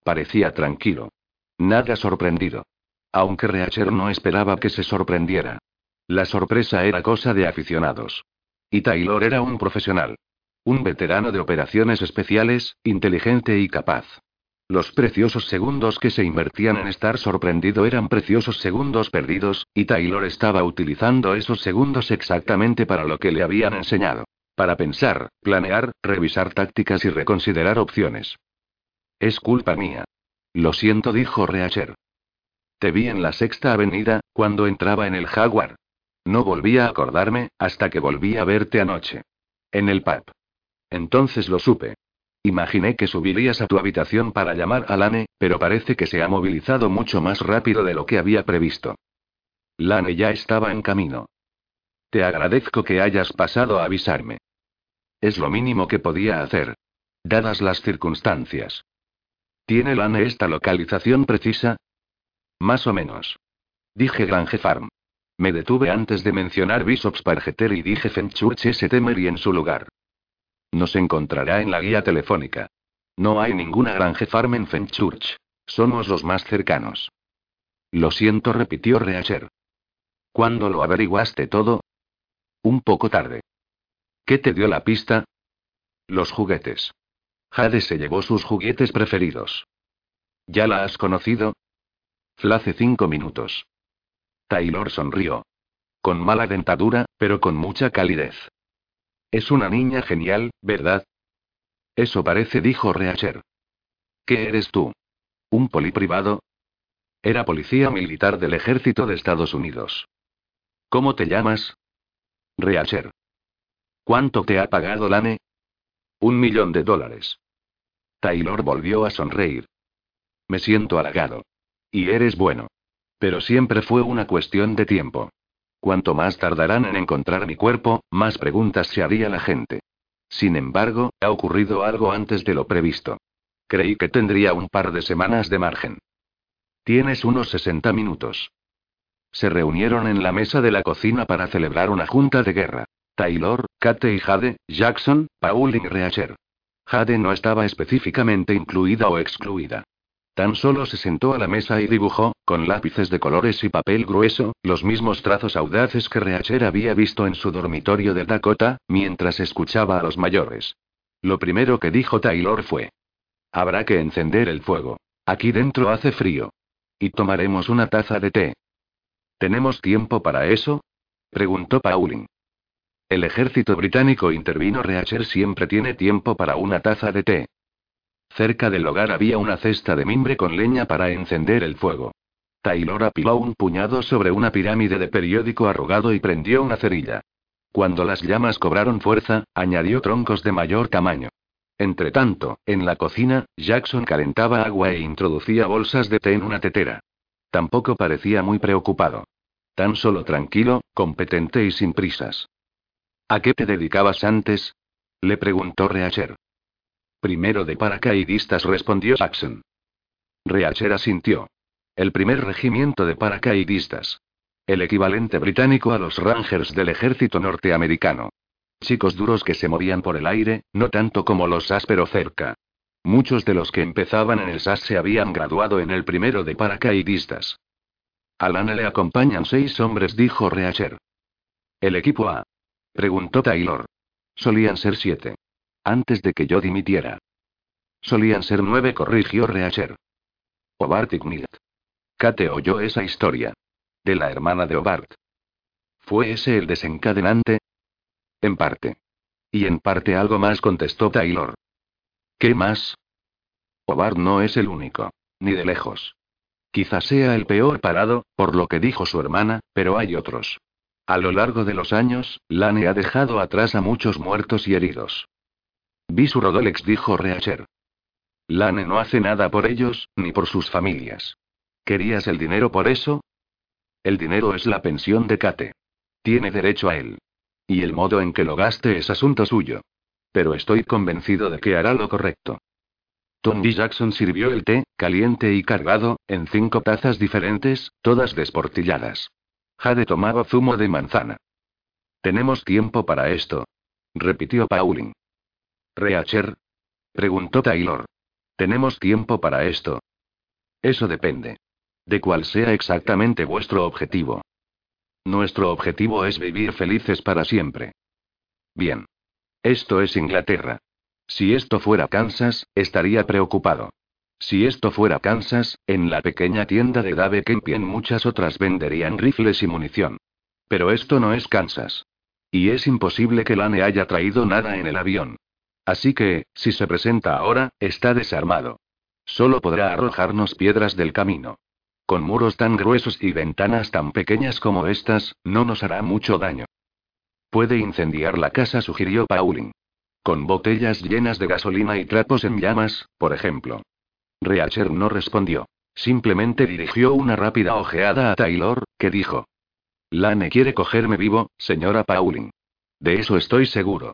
Parecía tranquilo. Nada sorprendido. Aunque Reacher no esperaba que se sorprendiera. La sorpresa era cosa de aficionados. Y Taylor era un profesional. Un veterano de operaciones especiales, inteligente y capaz. Los preciosos segundos que se invertían en estar sorprendido eran preciosos segundos perdidos, y Taylor estaba utilizando esos segundos exactamente para lo que le habían enseñado. Para pensar, planear, revisar tácticas y reconsiderar opciones. Es culpa mía. Lo siento, dijo Reacher. Te vi en la sexta avenida, cuando entraba en el Jaguar. No volví a acordarme, hasta que volví a verte anoche. En el pub. Entonces lo supe. Imaginé que subirías a tu habitación para llamar a Lane, pero parece que se ha movilizado mucho más rápido de lo que había previsto. Lane ya estaba en camino. Te agradezco que hayas pasado a avisarme. Es lo mínimo que podía hacer. Dadas las circunstancias. ¿Tiene Lane esta localización precisa? Más o menos. Dije Grange Farm. Me detuve antes de mencionar Bishop's Pargeter y dije Fenchurch St. Mary en su lugar. Nos encontrará en la guía telefónica. No hay ninguna granje farm en Fenchurch. Somos los más cercanos. Lo siento, repitió Reacher. ¿Cuándo lo averiguaste todo? Un poco tarde. ¿Qué te dio la pista? Los juguetes. Jade se llevó sus juguetes preferidos. ¿Ya la has conocido? Flace cinco minutos. Taylor sonrió. Con mala dentadura, pero con mucha calidez. Es una niña genial, ¿verdad? Eso parece, dijo Reacher. ¿Qué eres tú? ¿Un poli privado? Era policía militar del ejército de Estados Unidos. ¿Cómo te llamas? Reacher. ¿Cuánto te ha pagado Lane? Un millón de dólares. Taylor volvió a sonreír. Me siento halagado. Y eres bueno. Pero siempre fue una cuestión de tiempo. Cuanto más tardarán en encontrar mi cuerpo, más preguntas se haría la gente. Sin embargo, ha ocurrido algo antes de lo previsto. Creí que tendría un par de semanas de margen. Tienes unos 60 minutos. Se reunieron en la mesa de la cocina para celebrar una junta de guerra. Taylor, Kate y Jade, Jackson, Paul y Reacher. Jade no estaba específicamente incluida o excluida. Tan solo se sentó a la mesa y dibujó, con lápices de colores y papel grueso, los mismos trazos audaces que Reacher había visto en su dormitorio de Dakota, mientras escuchaba a los mayores. Lo primero que dijo Taylor fue: Habrá que encender el fuego. Aquí dentro hace frío. Y tomaremos una taza de té. ¿Tenemos tiempo para eso? preguntó Pauling. El ejército británico intervino. Reacher siempre tiene tiempo para una taza de té. Cerca del hogar había una cesta de mimbre con leña para encender el fuego. Taylor apiló un puñado sobre una pirámide de periódico arrugado y prendió una cerilla. Cuando las llamas cobraron fuerza, añadió troncos de mayor tamaño. Entretanto, en la cocina, Jackson calentaba agua e introducía bolsas de té en una tetera. Tampoco parecía muy preocupado. Tan solo tranquilo, competente y sin prisas. ¿A qué te dedicabas antes? Le preguntó Reacher. Primero de paracaidistas, respondió Jackson. Reacher asintió. El primer regimiento de paracaidistas. El equivalente británico a los Rangers del ejército norteamericano. Chicos duros que se movían por el aire, no tanto como los SAS pero cerca. Muchos de los que empezaban en el SAS se habían graduado en el primero de paracaidistas. A le acompañan seis hombres, dijo Reacher. ¿El equipo A? Preguntó Taylor. Solían ser siete. Antes de que yo dimitiera. Solían ser nueve, corrigió Reacher. Obart y Kate oyó esa historia. De la hermana de Obart. ¿Fue ese el desencadenante? En parte. Y en parte algo más, contestó Taylor. ¿Qué más? Obart no es el único. Ni de lejos. Quizás sea el peor parado, por lo que dijo su hermana, pero hay otros. A lo largo de los años, Lane ha dejado atrás a muchos muertos y heridos. Vi Rodolex, dijo Reacher. Lane no hace nada por ellos, ni por sus familias. ¿Querías el dinero por eso? El dinero es la pensión de Kate. Tiene derecho a él. Y el modo en que lo gaste es asunto suyo. Pero estoy convencido de que hará lo correcto. Tony Jackson sirvió el té, caliente y cargado, en cinco tazas diferentes, todas desportilladas. Jade tomaba zumo de manzana. Tenemos tiempo para esto. Repitió Pauling. ¿Reacher? Preguntó Taylor. ¿Tenemos tiempo para esto? Eso depende. De cuál sea exactamente vuestro objetivo. Nuestro objetivo es vivir felices para siempre. Bien. Esto es Inglaterra. Si esto fuera Kansas, estaría preocupado. Si esto fuera Kansas, en la pequeña tienda de Dave Kemp en muchas otras venderían rifles y munición. Pero esto no es Kansas. Y es imposible que Lane haya traído nada en el avión. Así que, si se presenta ahora, está desarmado. Solo podrá arrojarnos piedras del camino. Con muros tan gruesos y ventanas tan pequeñas como estas, no nos hará mucho daño. Puede incendiar la casa, sugirió Pauling. Con botellas llenas de gasolina y trapos en llamas, por ejemplo. Reacher no respondió. Simplemente dirigió una rápida ojeada a Taylor, que dijo. Lane quiere cogerme vivo, señora Pauling. De eso estoy seguro.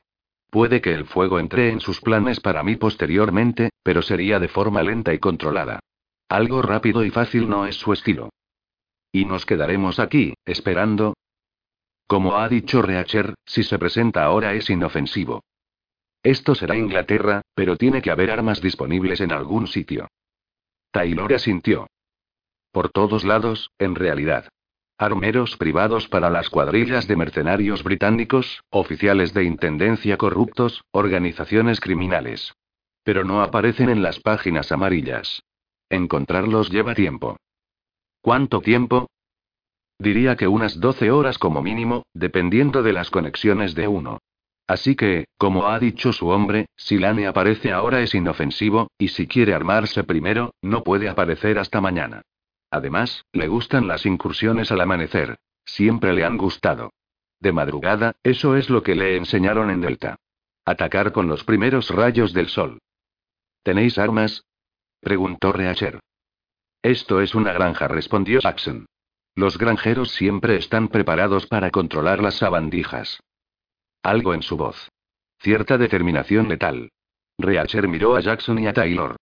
Puede que el fuego entre en sus planes para mí posteriormente, pero sería de forma lenta y controlada. Algo rápido y fácil no es su estilo. ¿Y nos quedaremos aquí, esperando? Como ha dicho Reacher, si se presenta ahora es inofensivo. Esto será Inglaterra, pero tiene que haber armas disponibles en algún sitio. Taylor asintió. Por todos lados, en realidad. Armeros privados para las cuadrillas de mercenarios británicos, oficiales de intendencia corruptos, organizaciones criminales. Pero no aparecen en las páginas amarillas. Encontrarlos lleva tiempo. ¿Cuánto tiempo? Diría que unas 12 horas como mínimo, dependiendo de las conexiones de uno. Así que, como ha dicho su hombre, si Lane aparece ahora es inofensivo, y si quiere armarse primero, no puede aparecer hasta mañana. Además, le gustan las incursiones al amanecer. Siempre le han gustado. De madrugada, eso es lo que le enseñaron en Delta. Atacar con los primeros rayos del sol. ¿Tenéis armas? preguntó Reacher. Esto es una granja, respondió Jackson. Los granjeros siempre están preparados para controlar las sabandijas. Algo en su voz. Cierta determinación letal. Reacher miró a Jackson y a Taylor.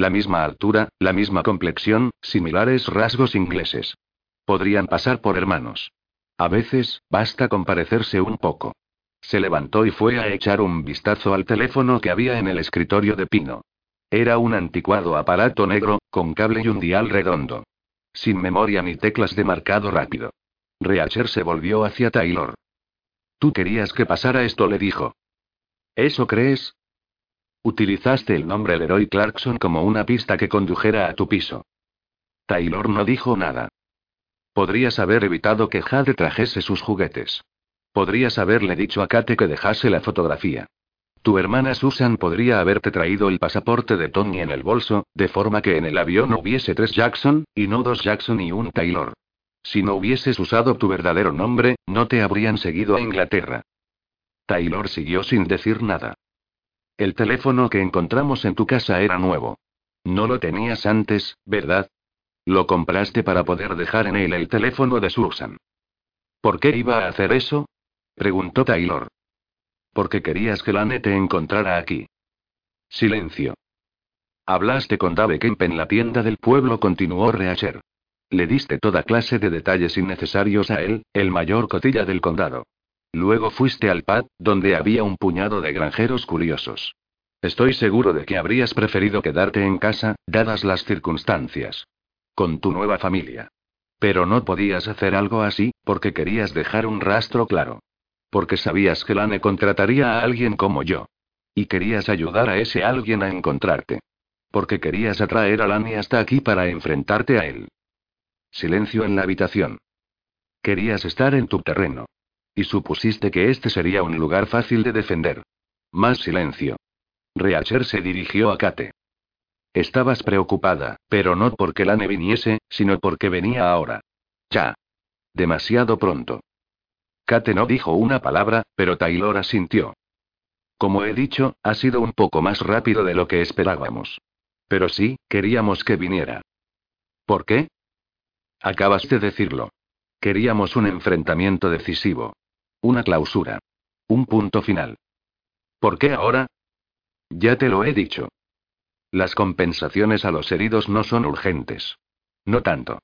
La misma altura, la misma complexión, similares rasgos ingleses. Podrían pasar por hermanos. A veces, basta con parecerse un poco. Se levantó y fue a echar un vistazo al teléfono que había en el escritorio de Pino. Era un anticuado aparato negro, con cable y un dial redondo. Sin memoria ni teclas de marcado rápido. Reacher se volvió hacia Taylor. Tú querías que pasara esto, le dijo. ¿Eso crees? Utilizaste el nombre Leroy Clarkson como una pista que condujera a tu piso. Taylor no dijo nada. Podrías haber evitado que Jade trajese sus juguetes. Podrías haberle dicho a Kate que dejase la fotografía. Tu hermana Susan podría haberte traído el pasaporte de Tony en el bolso, de forma que en el avión hubiese tres Jackson, y no dos Jackson y un Taylor. Si no hubieses usado tu verdadero nombre, no te habrían seguido a Inglaterra. Taylor siguió sin decir nada. El teléfono que encontramos en tu casa era nuevo. No lo tenías antes, ¿verdad? Lo compraste para poder dejar en él el teléfono de Susan. ¿Por qué iba a hacer eso? preguntó Taylor. Porque querías que Lane te encontrara aquí. Silencio. Hablaste con Dave Kemp en la tienda del pueblo, continuó Reacher. Le diste toda clase de detalles innecesarios a él, el mayor cotilla del condado. Luego fuiste al pad, donde había un puñado de granjeros curiosos. Estoy seguro de que habrías preferido quedarte en casa, dadas las circunstancias. Con tu nueva familia. Pero no podías hacer algo así, porque querías dejar un rastro claro. Porque sabías que Lane contrataría a alguien como yo. Y querías ayudar a ese alguien a encontrarte. Porque querías atraer a Lane hasta aquí para enfrentarte a él. Silencio en la habitación. Querías estar en tu terreno. Y supusiste que este sería un lugar fácil de defender. Más silencio. Reacher se dirigió a Kate. Estabas preocupada, pero no porque Lane viniese, sino porque venía ahora. Ya. Demasiado pronto. Kate no dijo una palabra, pero Taylor asintió. Como he dicho, ha sido un poco más rápido de lo que esperábamos. Pero sí, queríamos que viniera. ¿Por qué? Acabas de decirlo. Queríamos un enfrentamiento decisivo. Una clausura. Un punto final. ¿Por qué ahora? Ya te lo he dicho. Las compensaciones a los heridos no son urgentes. No tanto.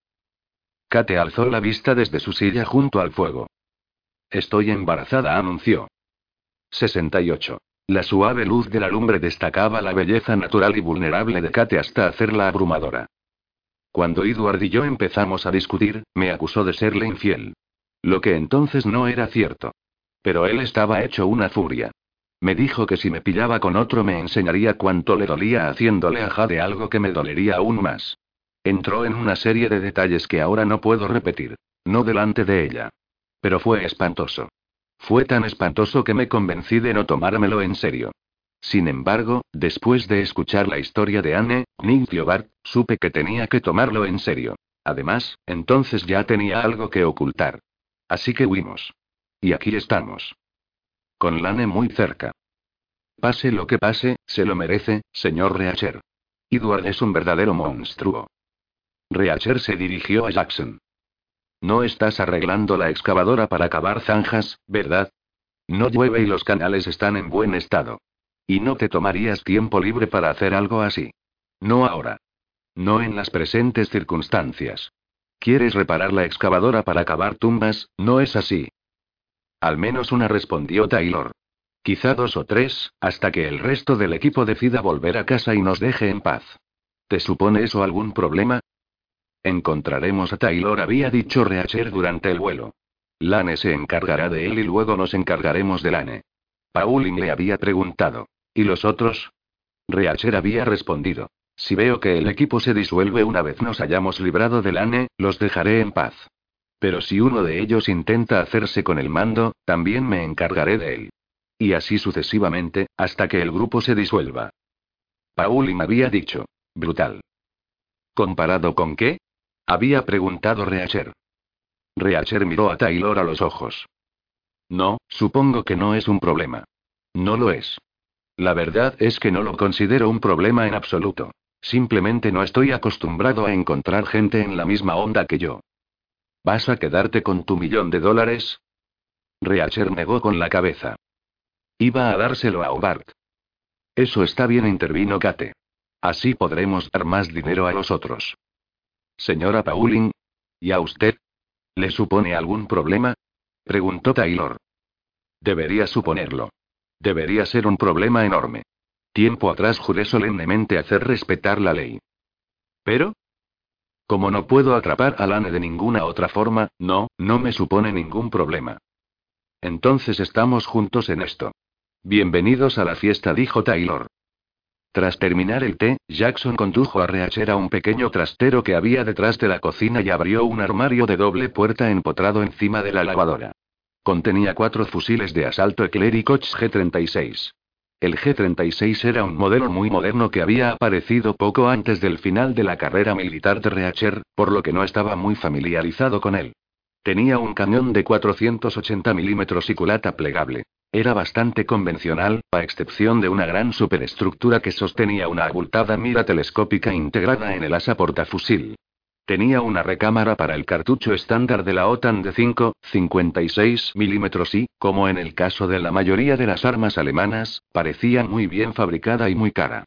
Kate alzó la vista desde su silla junto al fuego. Estoy embarazada, anunció. 68. La suave luz de la lumbre destacaba la belleza natural y vulnerable de Kate hasta hacerla abrumadora. Cuando Edward y yo empezamos a discutir, me acusó de serle infiel. Lo que entonces no era cierto. Pero él estaba hecho una furia. Me dijo que si me pillaba con otro me enseñaría cuánto le dolía haciéndole a Jade algo que me dolería aún más. Entró en una serie de detalles que ahora no puedo repetir. No delante de ella. Pero fue espantoso. Fue tan espantoso que me convencí de no tomármelo en serio. Sin embargo, después de escuchar la historia de Anne, Nick y Bart, supe que tenía que tomarlo en serio. Además, entonces ya tenía algo que ocultar. Así que huimos. Y aquí estamos. Con Lane muy cerca. Pase lo que pase, se lo merece, señor Reacher. Edward es un verdadero monstruo. Reacher se dirigió a Jackson. No estás arreglando la excavadora para cavar zanjas, ¿verdad? No llueve y los canales están en buen estado. Y no te tomarías tiempo libre para hacer algo así. No ahora. No en las presentes circunstancias. ¿Quieres reparar la excavadora para cavar tumbas? No es así. Al menos una respondió Taylor. Quizá dos o tres, hasta que el resto del equipo decida volver a casa y nos deje en paz. ¿Te supone eso algún problema? Encontraremos a Taylor, había dicho Reacher durante el vuelo. Lane se encargará de él y luego nos encargaremos de Lane. Pauline le había preguntado. ¿Y los otros? Reacher había respondido. Si veo que el equipo se disuelve una vez nos hayamos librado del ANE, los dejaré en paz. Pero si uno de ellos intenta hacerse con el mando, también me encargaré de él. Y así sucesivamente, hasta que el grupo se disuelva. Paul y me había dicho. Brutal. ¿Comparado con qué? Había preguntado Reacher. Reacher miró a Taylor a los ojos. No, supongo que no es un problema. No lo es. La verdad es que no lo considero un problema en absoluto. Simplemente no estoy acostumbrado a encontrar gente en la misma onda que yo. ¿Vas a quedarte con tu millón de dólares? Reacher negó con la cabeza. Iba a dárselo a Hobart. Eso está bien, intervino Kate. Así podremos dar más dinero a los otros. Señora Pauling. ¿Y a usted? ¿Le supone algún problema? Preguntó Taylor. Debería suponerlo. Debería ser un problema enorme. Tiempo atrás juré solemnemente hacer respetar la ley. Pero, como no puedo atrapar a Lane de ninguna otra forma, no, no me supone ningún problema. Entonces estamos juntos en esto. Bienvenidos a la fiesta, dijo Taylor. Tras terminar el té, Jackson condujo a Reacher a un pequeño trastero que había detrás de la cocina y abrió un armario de doble puerta empotrado encima de la lavadora. Contenía cuatro fusiles de asalto Koch G-36. El G-36 era un modelo muy moderno que había aparecido poco antes del final de la carrera militar de Reacher, por lo que no estaba muy familiarizado con él. Tenía un cañón de 480 milímetros y culata plegable. Era bastante convencional, a excepción de una gran superestructura que sostenía una abultada mira telescópica integrada en el asa portafusil. Tenía una recámara para el cartucho estándar de la OTAN de 5, 56 milímetros y, como en el caso de la mayoría de las armas alemanas, parecía muy bien fabricada y muy cara.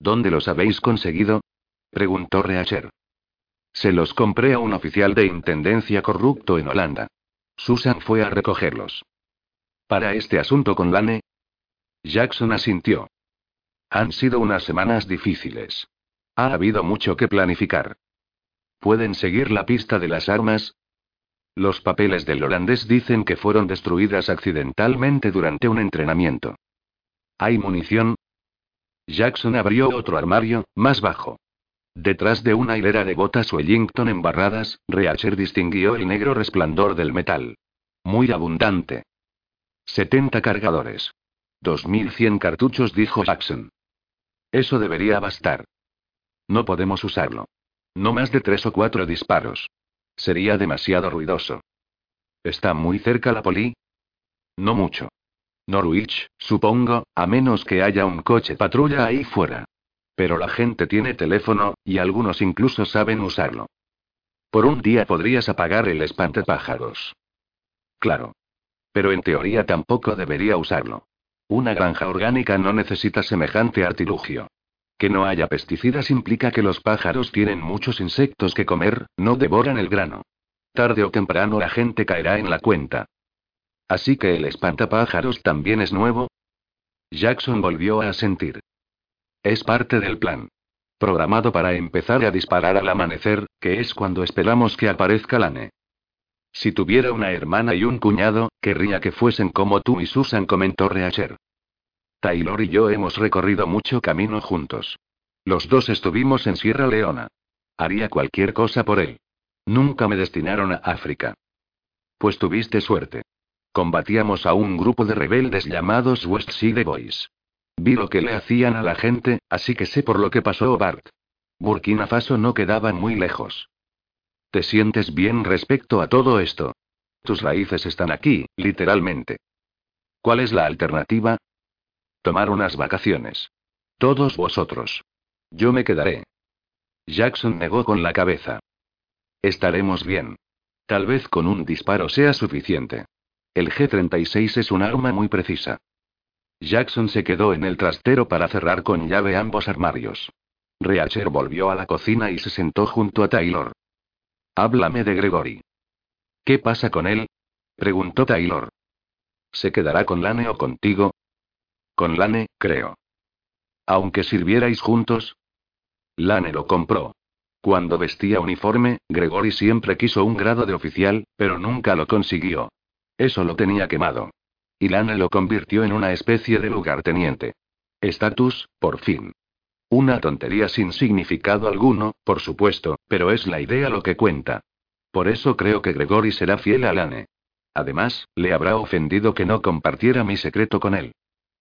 ¿Dónde los habéis conseguido? preguntó Reacher. Se los compré a un oficial de intendencia corrupto en Holanda. Susan fue a recogerlos. ¿Para este asunto con Lane? Jackson asintió. Han sido unas semanas difíciles. Ha habido mucho que planificar. ¿Pueden seguir la pista de las armas? Los papeles del holandés dicen que fueron destruidas accidentalmente durante un entrenamiento. ¿Hay munición? Jackson abrió otro armario, más bajo. Detrás de una hilera de botas Wellington embarradas, Reacher distinguió el negro resplandor del metal. Muy abundante. 70 cargadores. 2100 cartuchos, dijo Jackson. Eso debería bastar. No podemos usarlo. No más de tres o cuatro disparos. Sería demasiado ruidoso. ¿Está muy cerca la poli? No mucho. Norwich, supongo, a menos que haya un coche patrulla ahí fuera. Pero la gente tiene teléfono, y algunos incluso saben usarlo. Por un día podrías apagar el espantapájaros. Claro. Pero en teoría tampoco debería usarlo. Una granja orgánica no necesita semejante artilugio. Que no haya pesticidas implica que los pájaros tienen muchos insectos que comer, no devoran el grano. Tarde o temprano la gente caerá en la cuenta. Así que el espantapájaros también es nuevo. Jackson volvió a asentir. Es parte del plan. Programado para empezar a disparar al amanecer, que es cuando esperamos que aparezca Lane. Si tuviera una hermana y un cuñado, querría que fuesen como tú y Susan, comentó Reacher. Taylor y yo hemos recorrido mucho camino juntos. Los dos estuvimos en Sierra Leona. Haría cualquier cosa por él. Nunca me destinaron a África. Pues tuviste suerte. Combatíamos a un grupo de rebeldes llamados West Side Boys. Vi lo que le hacían a la gente, así que sé por lo que pasó Bart. Burkina Faso no quedaba muy lejos. ¿Te sientes bien respecto a todo esto? Tus raíces están aquí, literalmente. ¿Cuál es la alternativa? Tomar unas vacaciones. Todos vosotros. Yo me quedaré. Jackson negó con la cabeza. Estaremos bien. Tal vez con un disparo sea suficiente. El G-36 es un arma muy precisa. Jackson se quedó en el trastero para cerrar con llave ambos armarios. Reacher volvió a la cocina y se sentó junto a Taylor. Háblame de Gregory. ¿Qué pasa con él? preguntó Taylor. ¿Se quedará con Lane o contigo? Con Lane, creo. Aunque sirvierais juntos. Lane lo compró. Cuando vestía uniforme, Gregory siempre quiso un grado de oficial, pero nunca lo consiguió. Eso lo tenía quemado. Y Lane lo convirtió en una especie de lugarteniente. Estatus, por fin. Una tontería sin significado alguno, por supuesto, pero es la idea lo que cuenta. Por eso creo que Gregory será fiel a Lane. Además, le habrá ofendido que no compartiera mi secreto con él.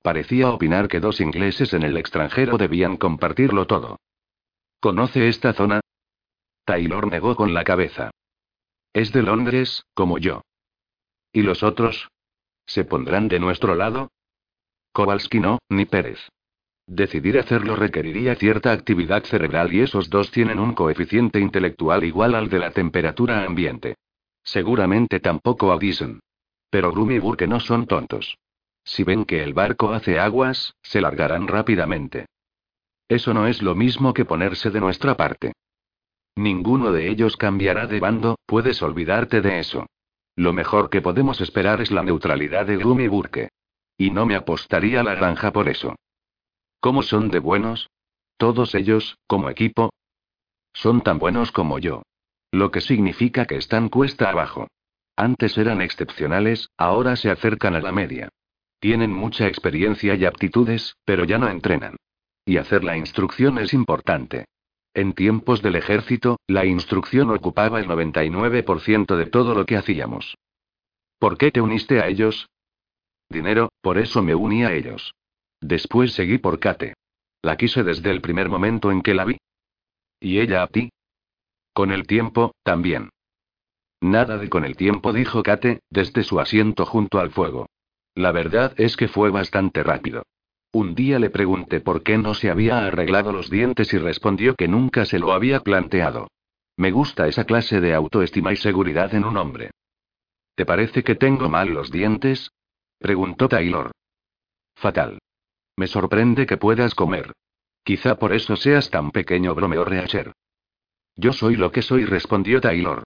Parecía opinar que dos ingleses en el extranjero debían compartirlo todo. ¿Conoce esta zona? Taylor negó con la cabeza. Es de Londres, como yo. ¿Y los otros? ¿Se pondrán de nuestro lado? Kowalski no, ni Pérez. Decidir hacerlo requeriría cierta actividad cerebral y esos dos tienen un coeficiente intelectual igual al de la temperatura ambiente. Seguramente tampoco Addison. Pero Grum y Burke no son tontos. Si ven que el barco hace aguas, se largarán rápidamente. Eso no es lo mismo que ponerse de nuestra parte. Ninguno de ellos cambiará de bando, puedes olvidarte de eso. Lo mejor que podemos esperar es la neutralidad de Grum Burke. Y no me apostaría la granja por eso. ¿Cómo son de buenos? Todos ellos, como equipo. Son tan buenos como yo. Lo que significa que están cuesta abajo. Antes eran excepcionales, ahora se acercan a la media. Tienen mucha experiencia y aptitudes, pero ya no entrenan. Y hacer la instrucción es importante. En tiempos del ejército, la instrucción ocupaba el 99% de todo lo que hacíamos. ¿Por qué te uniste a ellos? Dinero, por eso me uní a ellos. Después seguí por Kate. La quise desde el primer momento en que la vi. ¿Y ella a ti? Con el tiempo, también. Nada de con el tiempo, dijo Kate, desde su asiento junto al fuego. La verdad es que fue bastante rápido. Un día le pregunté por qué no se había arreglado los dientes y respondió que nunca se lo había planteado. Me gusta esa clase de autoestima y seguridad en un hombre. ¿Te parece que tengo mal los dientes? preguntó Taylor. Fatal. Me sorprende que puedas comer. Quizá por eso seas tan pequeño, bromeó Reacher. Yo soy lo que soy, respondió Taylor.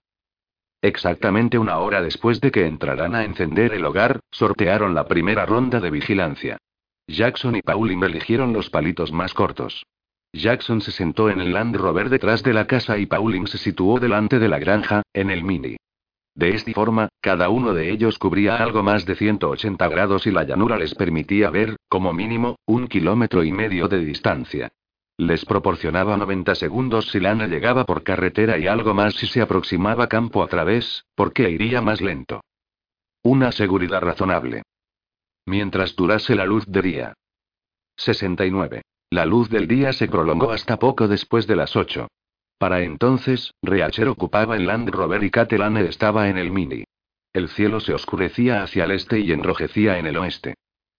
Exactamente una hora después de que entraran a encender el hogar, sortearon la primera ronda de vigilancia. Jackson y Pauline eligieron los palitos más cortos. Jackson se sentó en el Land Rover detrás de la casa y Pauline se situó delante de la granja, en el Mini. De esta forma, cada uno de ellos cubría algo más de 180 grados y la llanura les permitía ver, como mínimo, un kilómetro y medio de distancia. Les proporcionaba 90 segundos si Lana llegaba por carretera y algo más si se aproximaba campo a través, porque iría más lento. Una seguridad razonable. Mientras durase la luz de día. 69. La luz del día se prolongó hasta poco después de las 8. Para entonces, Reacher ocupaba el Land Rover y Catelane estaba en el Mini. El cielo se oscurecía hacia el este y enrojecía en el oeste.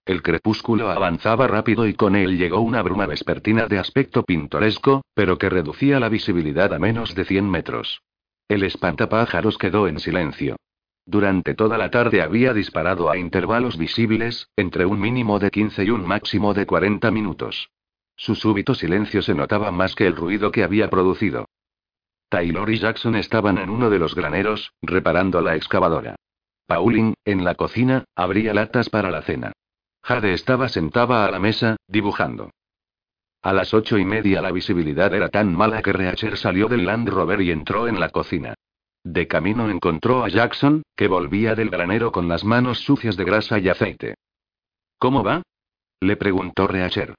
El crepúsculo avanzaba rápido y con él llegó una bruma vespertina de aspecto pintoresco, pero que reducía la visibilidad a menos de 100 metros. El espantapájaros quedó en silencio. Durante toda la tarde había disparado a intervalos visibles, entre un mínimo de 15 y un máximo de 40 minutos. Su súbito silencio se notaba más que el ruido que había producido. Taylor y Jackson estaban en uno de los graneros, reparando la excavadora. Pauline, en la cocina, abría latas para la cena. Jade estaba sentada a la mesa, dibujando. A las ocho y media la visibilidad era tan mala que Reacher salió del Land Rover y entró en la cocina. De camino encontró a Jackson, que volvía del granero con las manos sucias de grasa y aceite. ¿Cómo va? le preguntó Reacher.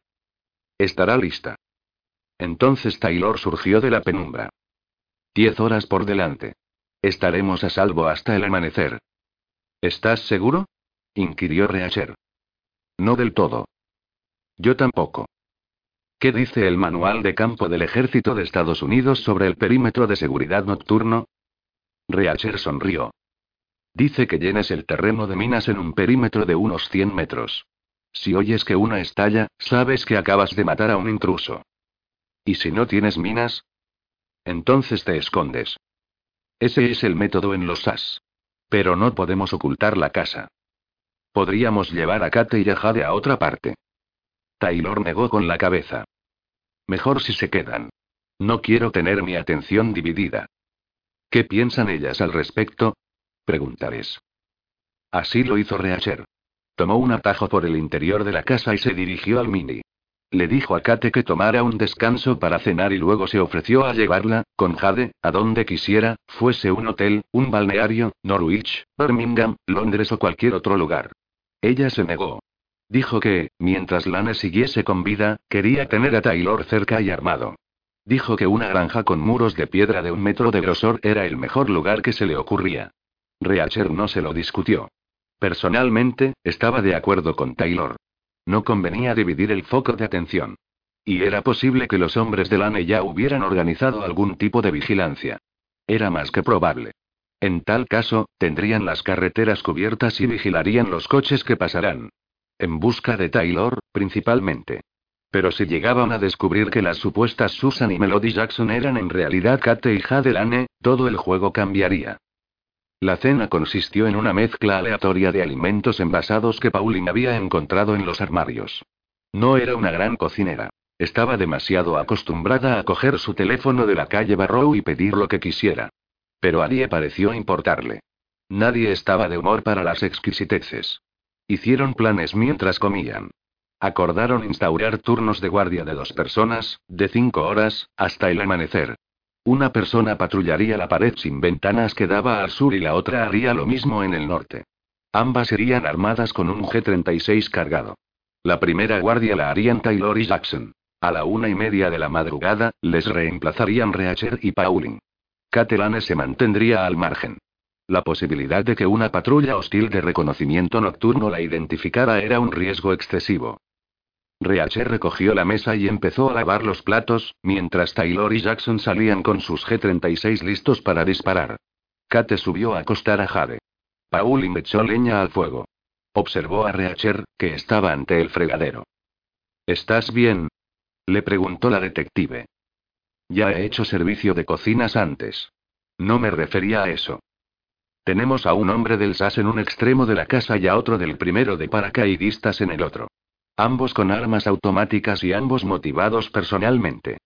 Estará lista. Entonces Taylor surgió de la penumbra. Diez horas por delante. Estaremos a salvo hasta el amanecer. ¿Estás seguro? inquirió Reacher. No del todo. Yo tampoco. ¿Qué dice el manual de campo del ejército de Estados Unidos sobre el perímetro de seguridad nocturno? Reacher sonrió. Dice que llenes el terreno de minas en un perímetro de unos 100 metros. Si oyes que una estalla, sabes que acabas de matar a un intruso. ¿Y si no tienes minas? Entonces te escondes. Ese es el método en los SAS. Pero no podemos ocultar la casa. Podríamos llevar a Kate y a Jade a otra parte. Taylor negó con la cabeza. Mejor si se quedan. No quiero tener mi atención dividida. ¿Qué piensan ellas al respecto? Preguntaréis. Así lo hizo Reacher. Tomó un atajo por el interior de la casa y se dirigió al Mini. Le dijo a Kate que tomara un descanso para cenar y luego se ofreció a llevarla, con Jade, a donde quisiera, fuese un hotel, un balneario, Norwich, Birmingham, Londres o cualquier otro lugar. Ella se negó. Dijo que, mientras Lane siguiese con vida, quería tener a Taylor cerca y armado. Dijo que una granja con muros de piedra de un metro de grosor era el mejor lugar que se le ocurría. Reacher no se lo discutió. Personalmente, estaba de acuerdo con Taylor. No convenía dividir el foco de atención. Y era posible que los hombres de Lane ya hubieran organizado algún tipo de vigilancia. Era más que probable. En tal caso, tendrían las carreteras cubiertas y vigilarían los coches que pasarán. En busca de Taylor, principalmente. Pero si llegaban a descubrir que las supuestas Susan y Melody Jackson eran en realidad Kate y Jade Lane, todo el juego cambiaría. La cena consistió en una mezcla aleatoria de alimentos envasados que Pauline había encontrado en los armarios. No era una gran cocinera. Estaba demasiado acostumbrada a coger su teléfono de la calle Barrow y pedir lo que quisiera. Pero a pareció importarle. Nadie estaba de humor para las exquisiteces. Hicieron planes mientras comían. Acordaron instaurar turnos de guardia de dos personas, de cinco horas, hasta el amanecer. Una persona patrullaría la pared sin ventanas que daba al sur y la otra haría lo mismo en el norte. Ambas serían armadas con un G-36 cargado. La primera guardia la harían Taylor y Jackson. A la una y media de la madrugada, les reemplazarían Reacher y Pauling. Catelane se mantendría al margen. La posibilidad de que una patrulla hostil de reconocimiento nocturno la identificara era un riesgo excesivo. Reacher recogió la mesa y empezó a lavar los platos, mientras Taylor y Jackson salían con sus G-36 listos para disparar. Kate subió a acostar a Jade. Pauling echó leña al fuego. Observó a Reacher, que estaba ante el fregadero. ¿Estás bien? Le preguntó la detective. Ya he hecho servicio de cocinas antes. No me refería a eso. Tenemos a un hombre del SAS en un extremo de la casa y a otro del primero de paracaidistas en el otro. Ambos con armas automáticas y ambos motivados personalmente.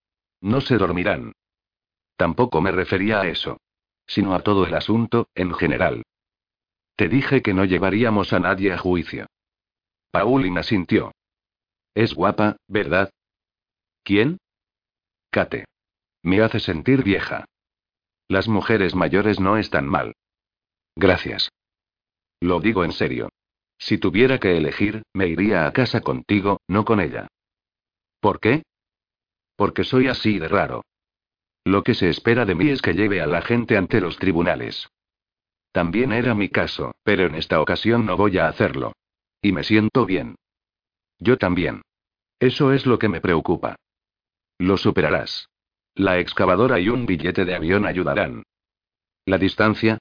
No se dormirán. Tampoco me refería a eso. Sino a todo el asunto, en general. Te dije que no llevaríamos a nadie a juicio. Paulina sintió. Es guapa, ¿verdad? ¿Quién? Kate. Me hace sentir vieja. Las mujeres mayores no están mal. Gracias. Lo digo en serio. Si tuviera que elegir, me iría a casa contigo, no con ella. ¿Por qué? Porque soy así de raro. Lo que se espera de mí es que lleve a la gente ante los tribunales. También era mi caso, pero en esta ocasión no voy a hacerlo. Y me siento bien. Yo también. Eso es lo que me preocupa. Lo superarás. La excavadora y un billete de avión ayudarán. ¿La distancia?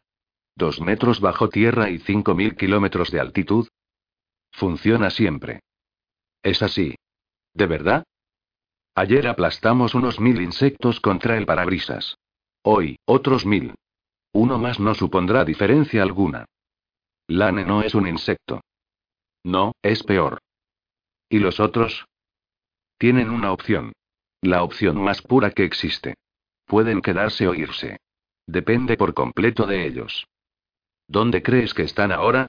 Dos metros bajo tierra y cinco mil kilómetros de altitud. Funciona siempre. Es así. ¿De verdad? Ayer aplastamos unos mil insectos contra el parabrisas. Hoy, otros mil. Uno más no supondrá diferencia alguna. Lane no es un insecto. No, es peor. ¿Y los otros? Tienen una opción. La opción más pura que existe. Pueden quedarse o irse. Depende por completo de ellos. ¿Dónde crees que están ahora?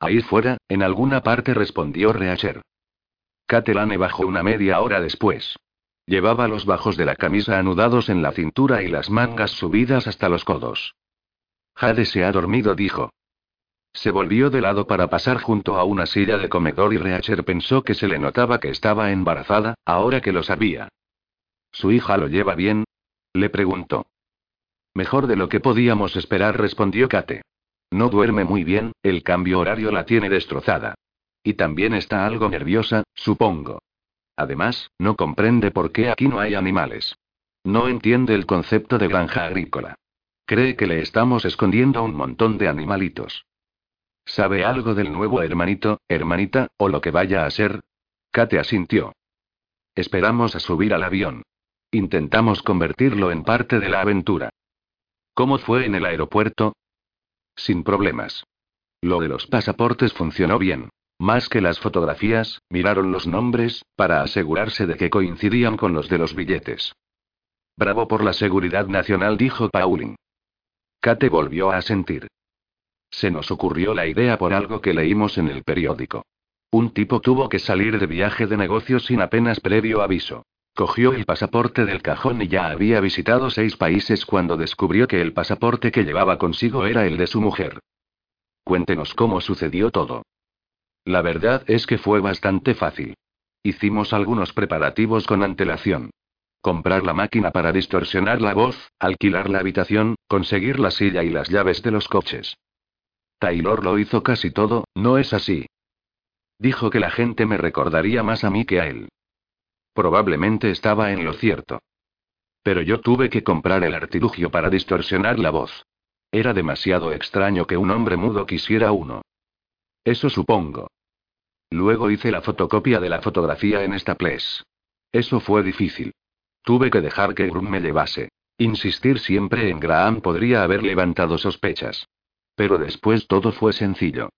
Ahí fuera, en alguna parte respondió Reacher. Catelane bajó una media hora después. Llevaba los bajos de la camisa anudados en la cintura y las mangas subidas hasta los codos. Jade se ha dormido, dijo. Se volvió de lado para pasar junto a una silla de comedor y Reacher pensó que se le notaba que estaba embarazada, ahora que lo sabía. ¿Su hija lo lleva bien? Le preguntó. Mejor de lo que podíamos esperar, respondió Kate. No duerme muy bien, el cambio horario la tiene destrozada. Y también está algo nerviosa, supongo. Además, no comprende por qué aquí no hay animales. No entiende el concepto de granja agrícola. Cree que le estamos escondiendo un montón de animalitos. ¿Sabe algo del nuevo hermanito, hermanita, o lo que vaya a ser? Kate asintió. Esperamos a subir al avión. Intentamos convertirlo en parte de la aventura. ¿Cómo fue en el aeropuerto? Sin problemas. Lo de los pasaportes funcionó bien. Más que las fotografías, miraron los nombres, para asegurarse de que coincidían con los de los billetes. Bravo por la seguridad nacional, dijo Pauling. Kate volvió a sentir. Se nos ocurrió la idea por algo que leímos en el periódico. Un tipo tuvo que salir de viaje de negocios sin apenas previo aviso. Cogió el pasaporte del cajón y ya había visitado seis países cuando descubrió que el pasaporte que llevaba consigo era el de su mujer. Cuéntenos cómo sucedió todo. La verdad es que fue bastante fácil. Hicimos algunos preparativos con antelación. Comprar la máquina para distorsionar la voz, alquilar la habitación, conseguir la silla y las llaves de los coches. Taylor lo hizo casi todo, ¿no es así? Dijo que la gente me recordaría más a mí que a él. Probablemente estaba en lo cierto. Pero yo tuve que comprar el artilugio para distorsionar la voz. Era demasiado extraño que un hombre mudo quisiera uno. Eso supongo. Luego hice la fotocopia de la fotografía en esta place. Eso fue difícil. Tuve que dejar que Grum me llevase. Insistir siempre en Graham podría haber levantado sospechas. Pero después todo fue sencillo.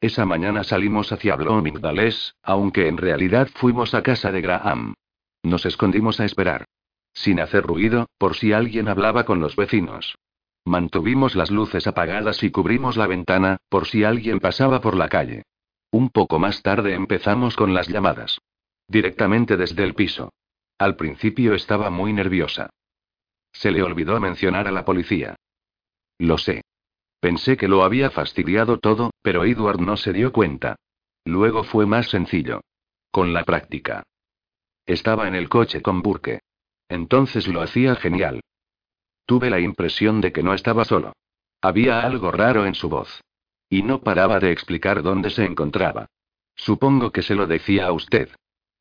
Esa mañana salimos hacia Bloomingdales, aunque en realidad fuimos a casa de Graham. Nos escondimos a esperar. Sin hacer ruido, por si alguien hablaba con los vecinos. Mantuvimos las luces apagadas y cubrimos la ventana, por si alguien pasaba por la calle. Un poco más tarde empezamos con las llamadas. Directamente desde el piso. Al principio estaba muy nerviosa. Se le olvidó mencionar a la policía. Lo sé. Pensé que lo había fastidiado todo, pero Edward no se dio cuenta. Luego fue más sencillo. Con la práctica. Estaba en el coche con Burke. Entonces lo hacía genial. Tuve la impresión de que no estaba solo. Había algo raro en su voz. Y no paraba de explicar dónde se encontraba. Supongo que se lo decía a usted.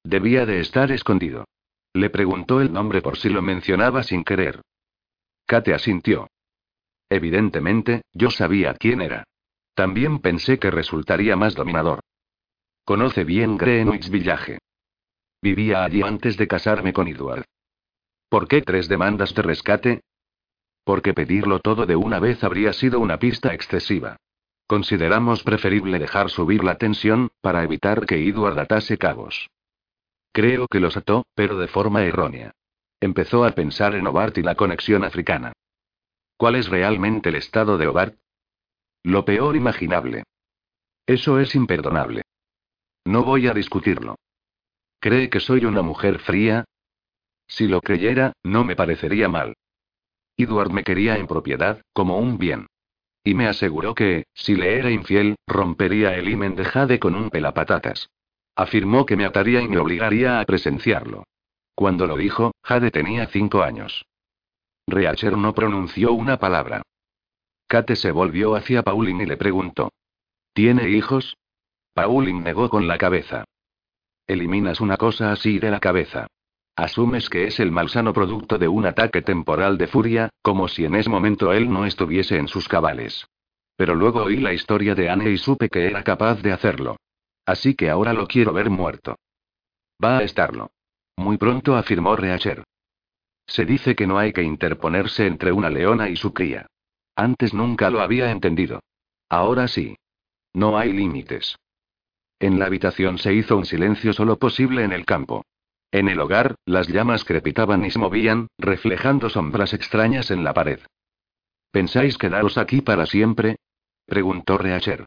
Debía de estar escondido. Le preguntó el nombre por si lo mencionaba sin querer. Kate asintió. Evidentemente, yo sabía quién era. También pensé que resultaría más dominador. Conoce bien Greenwich Village. Vivía allí antes de casarme con Edward. ¿Por qué tres demandas de rescate? Porque pedirlo todo de una vez habría sido una pista excesiva. Consideramos preferible dejar subir la tensión, para evitar que Edward atase cabos. Creo que los ató, pero de forma errónea. Empezó a pensar en Obart y la conexión africana. ¿Cuál es realmente el estado de Obart? Lo peor imaginable. Eso es imperdonable. No voy a discutirlo. ¿Cree que soy una mujer fría? Si lo creyera, no me parecería mal. Edward me quería en propiedad, como un bien. Y me aseguró que, si le era infiel, rompería el himen de Jade con un pelapatatas. Afirmó que me ataría y me obligaría a presenciarlo. Cuando lo dijo, Jade tenía cinco años. Reacher no pronunció una palabra. Kate se volvió hacia Pauline y le preguntó. ¿Tiene hijos? Pauline negó con la cabeza. Eliminas una cosa así de la cabeza. Asumes que es el malsano producto de un ataque temporal de furia, como si en ese momento él no estuviese en sus cabales. Pero luego oí la historia de Anne y supe que era capaz de hacerlo. Así que ahora lo quiero ver muerto. Va a estarlo. Muy pronto afirmó Reacher. Se dice que no hay que interponerse entre una leona y su cría. Antes nunca lo había entendido. Ahora sí. No hay límites. En la habitación se hizo un silencio solo posible en el campo. En el hogar, las llamas crepitaban y se movían, reflejando sombras extrañas en la pared. ¿Pensáis quedaros aquí para siempre? preguntó Reacher.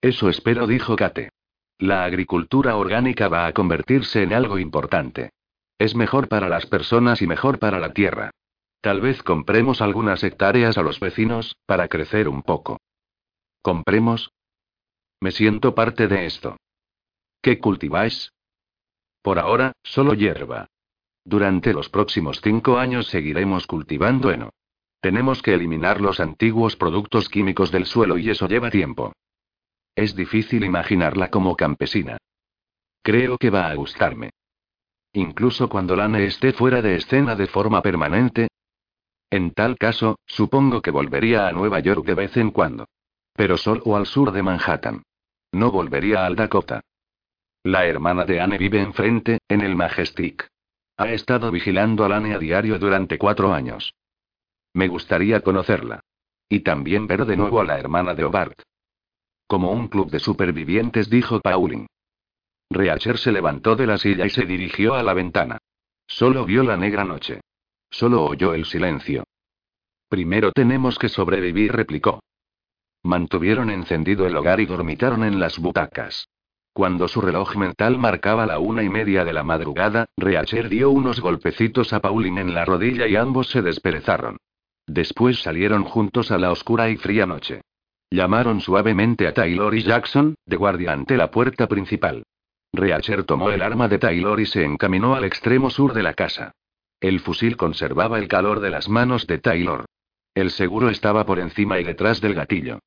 Eso espero, dijo Kate. La agricultura orgánica va a convertirse en algo importante. Es mejor para las personas y mejor para la tierra. Tal vez compremos algunas hectáreas a los vecinos, para crecer un poco. ¿Compremos? Me siento parte de esto. ¿Qué cultiváis? Por ahora, solo hierba. Durante los próximos cinco años seguiremos cultivando heno. Tenemos que eliminar los antiguos productos químicos del suelo y eso lleva tiempo. Es difícil imaginarla como campesina. Creo que va a gustarme. Incluso cuando Lane esté fuera de escena de forma permanente. En tal caso, supongo que volvería a Nueva York de vez en cuando. Pero solo al sur de Manhattan. No volvería al Dakota. La hermana de Anne vive enfrente, en el Majestic. Ha estado vigilando a Anne a diario durante cuatro años. Me gustaría conocerla. Y también ver de nuevo a la hermana de Obart. Como un club de supervivientes, dijo Pauline. Reacher se levantó de la silla y se dirigió a la ventana. Solo vio la negra noche. Solo oyó el silencio. Primero tenemos que sobrevivir, replicó. Mantuvieron encendido el hogar y dormitaron en las butacas. Cuando su reloj mental marcaba la una y media de la madrugada, Reacher dio unos golpecitos a Pauline en la rodilla y ambos se desperezaron. Después salieron juntos a la oscura y fría noche. Llamaron suavemente a Taylor y Jackson, de guardia ante la puerta principal. Reacher tomó el arma de Taylor y se encaminó al extremo sur de la casa. El fusil conservaba el calor de las manos de Taylor. El seguro estaba por encima y detrás del gatillo.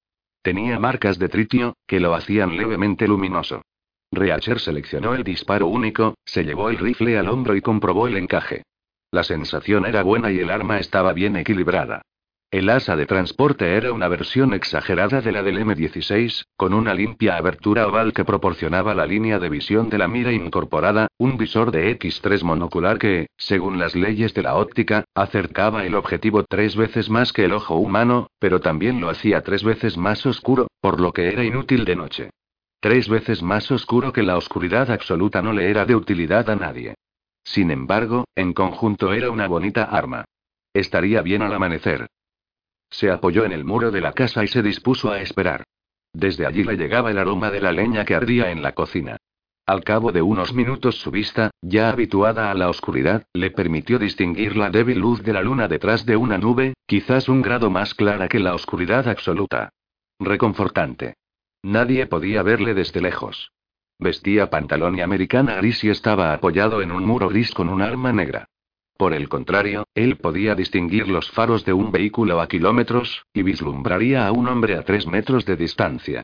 Tenía marcas de tritio, que lo hacían levemente luminoso. Reacher seleccionó el disparo único, se llevó el rifle al hombro y comprobó el encaje. La sensación era buena y el arma estaba bien equilibrada. El asa de transporte era una versión exagerada de la del M16, con una limpia abertura oval que proporcionaba la línea de visión de la mira incorporada, un visor de X3 monocular que, según las leyes de la óptica, acercaba el objetivo tres veces más que el ojo humano, pero también lo hacía tres veces más oscuro, por lo que era inútil de noche. Tres veces más oscuro que la oscuridad absoluta no le era de utilidad a nadie. Sin embargo, en conjunto era una bonita arma. Estaría bien al amanecer. Se apoyó en el muro de la casa y se dispuso a esperar. Desde allí le llegaba el aroma de la leña que ardía en la cocina. Al cabo de unos minutos su vista, ya habituada a la oscuridad, le permitió distinguir la débil luz de la luna detrás de una nube, quizás un grado más clara que la oscuridad absoluta. Reconfortante. Nadie podía verle desde lejos. Vestía pantalón y americana gris y estaba apoyado en un muro gris con un arma negra. Por el contrario, él podía distinguir los faros de un vehículo a kilómetros, y vislumbraría a un hombre a tres metros de distancia.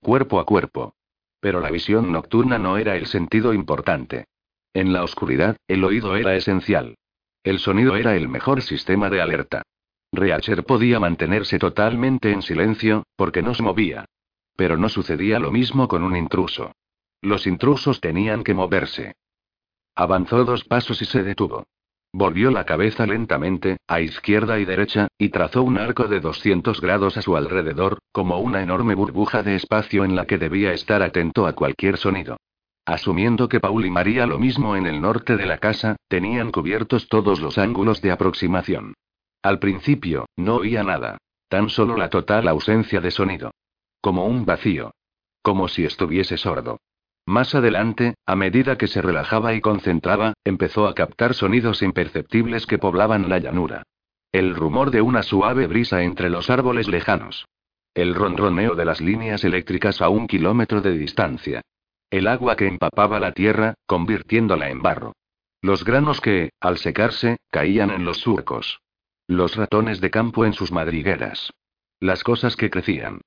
Cuerpo a cuerpo. Pero la visión nocturna no era el sentido importante. En la oscuridad, el oído era esencial. El sonido era el mejor sistema de alerta. Reacher podía mantenerse totalmente en silencio, porque no se movía. Pero no sucedía lo mismo con un intruso. Los intrusos tenían que moverse. Avanzó dos pasos y se detuvo. Volvió la cabeza lentamente, a izquierda y derecha, y trazó un arco de 200 grados a su alrededor, como una enorme burbuja de espacio en la que debía estar atento a cualquier sonido. Asumiendo que Paul y María lo mismo en el norte de la casa, tenían cubiertos todos los ángulos de aproximación. Al principio, no oía nada. Tan solo la total ausencia de sonido. Como un vacío. Como si estuviese sordo. Más adelante, a medida que se relajaba y concentraba, empezó a captar sonidos imperceptibles que poblaban la llanura. El rumor de una suave brisa entre los árboles lejanos. El ronroneo de las líneas eléctricas a un kilómetro de distancia. El agua que empapaba la tierra, convirtiéndola en barro. Los granos que, al secarse, caían en los surcos. Los ratones de campo en sus madrigueras. Las cosas que crecían.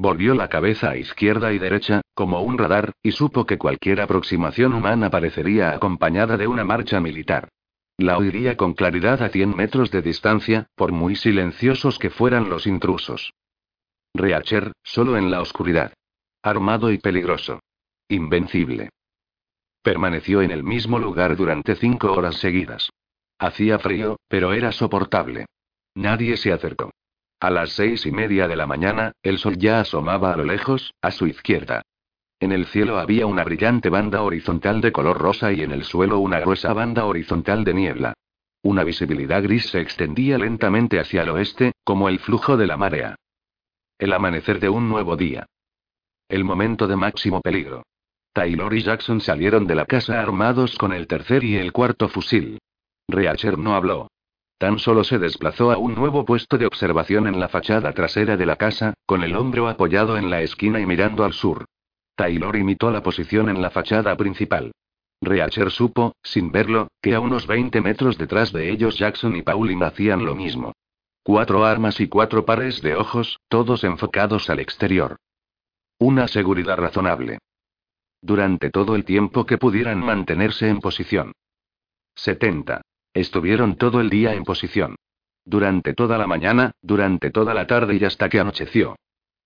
Volvió la cabeza a izquierda y derecha, como un radar, y supo que cualquier aproximación humana parecería acompañada de una marcha militar. La oiría con claridad a 100 metros de distancia, por muy silenciosos que fueran los intrusos. Reacher, solo en la oscuridad. Armado y peligroso. Invencible. Permaneció en el mismo lugar durante cinco horas seguidas. Hacía frío, pero era soportable. Nadie se acercó. A las seis y media de la mañana, el sol ya asomaba a lo lejos, a su izquierda. En el cielo había una brillante banda horizontal de color rosa y en el suelo una gruesa banda horizontal de niebla. Una visibilidad gris se extendía lentamente hacia el oeste, como el flujo de la marea. El amanecer de un nuevo día. El momento de máximo peligro. Taylor y Jackson salieron de la casa armados con el tercer y el cuarto fusil. Reacher no habló. Tan solo se desplazó a un nuevo puesto de observación en la fachada trasera de la casa, con el hombro apoyado en la esquina y mirando al sur. Taylor imitó la posición en la fachada principal. Reacher supo, sin verlo, que a unos 20 metros detrás de ellos Jackson y Pauline hacían lo mismo. Cuatro armas y cuatro pares de ojos, todos enfocados al exterior. Una seguridad razonable. Durante todo el tiempo que pudieran mantenerse en posición. 70. Estuvieron todo el día en posición. Durante toda la mañana, durante toda la tarde y hasta que anocheció.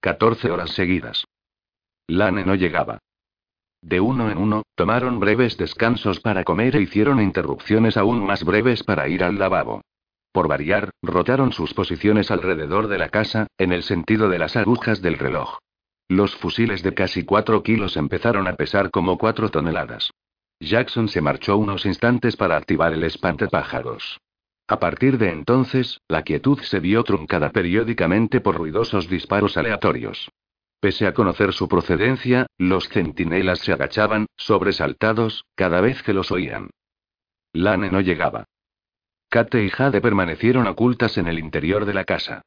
14 horas seguidas. Lane no llegaba. De uno en uno, tomaron breves descansos para comer e hicieron interrupciones aún más breves para ir al lavabo. Por variar, rotaron sus posiciones alrededor de la casa, en el sentido de las agujas del reloj. Los fusiles de casi cuatro kilos empezaron a pesar como cuatro toneladas. Jackson se marchó unos instantes para activar el espantapájaros. A partir de entonces, la quietud se vio truncada periódicamente por ruidosos disparos aleatorios. Pese a conocer su procedencia, los centinelas se agachaban, sobresaltados, cada vez que los oían. Lane no llegaba. Kate y Jade permanecieron ocultas en el interior de la casa.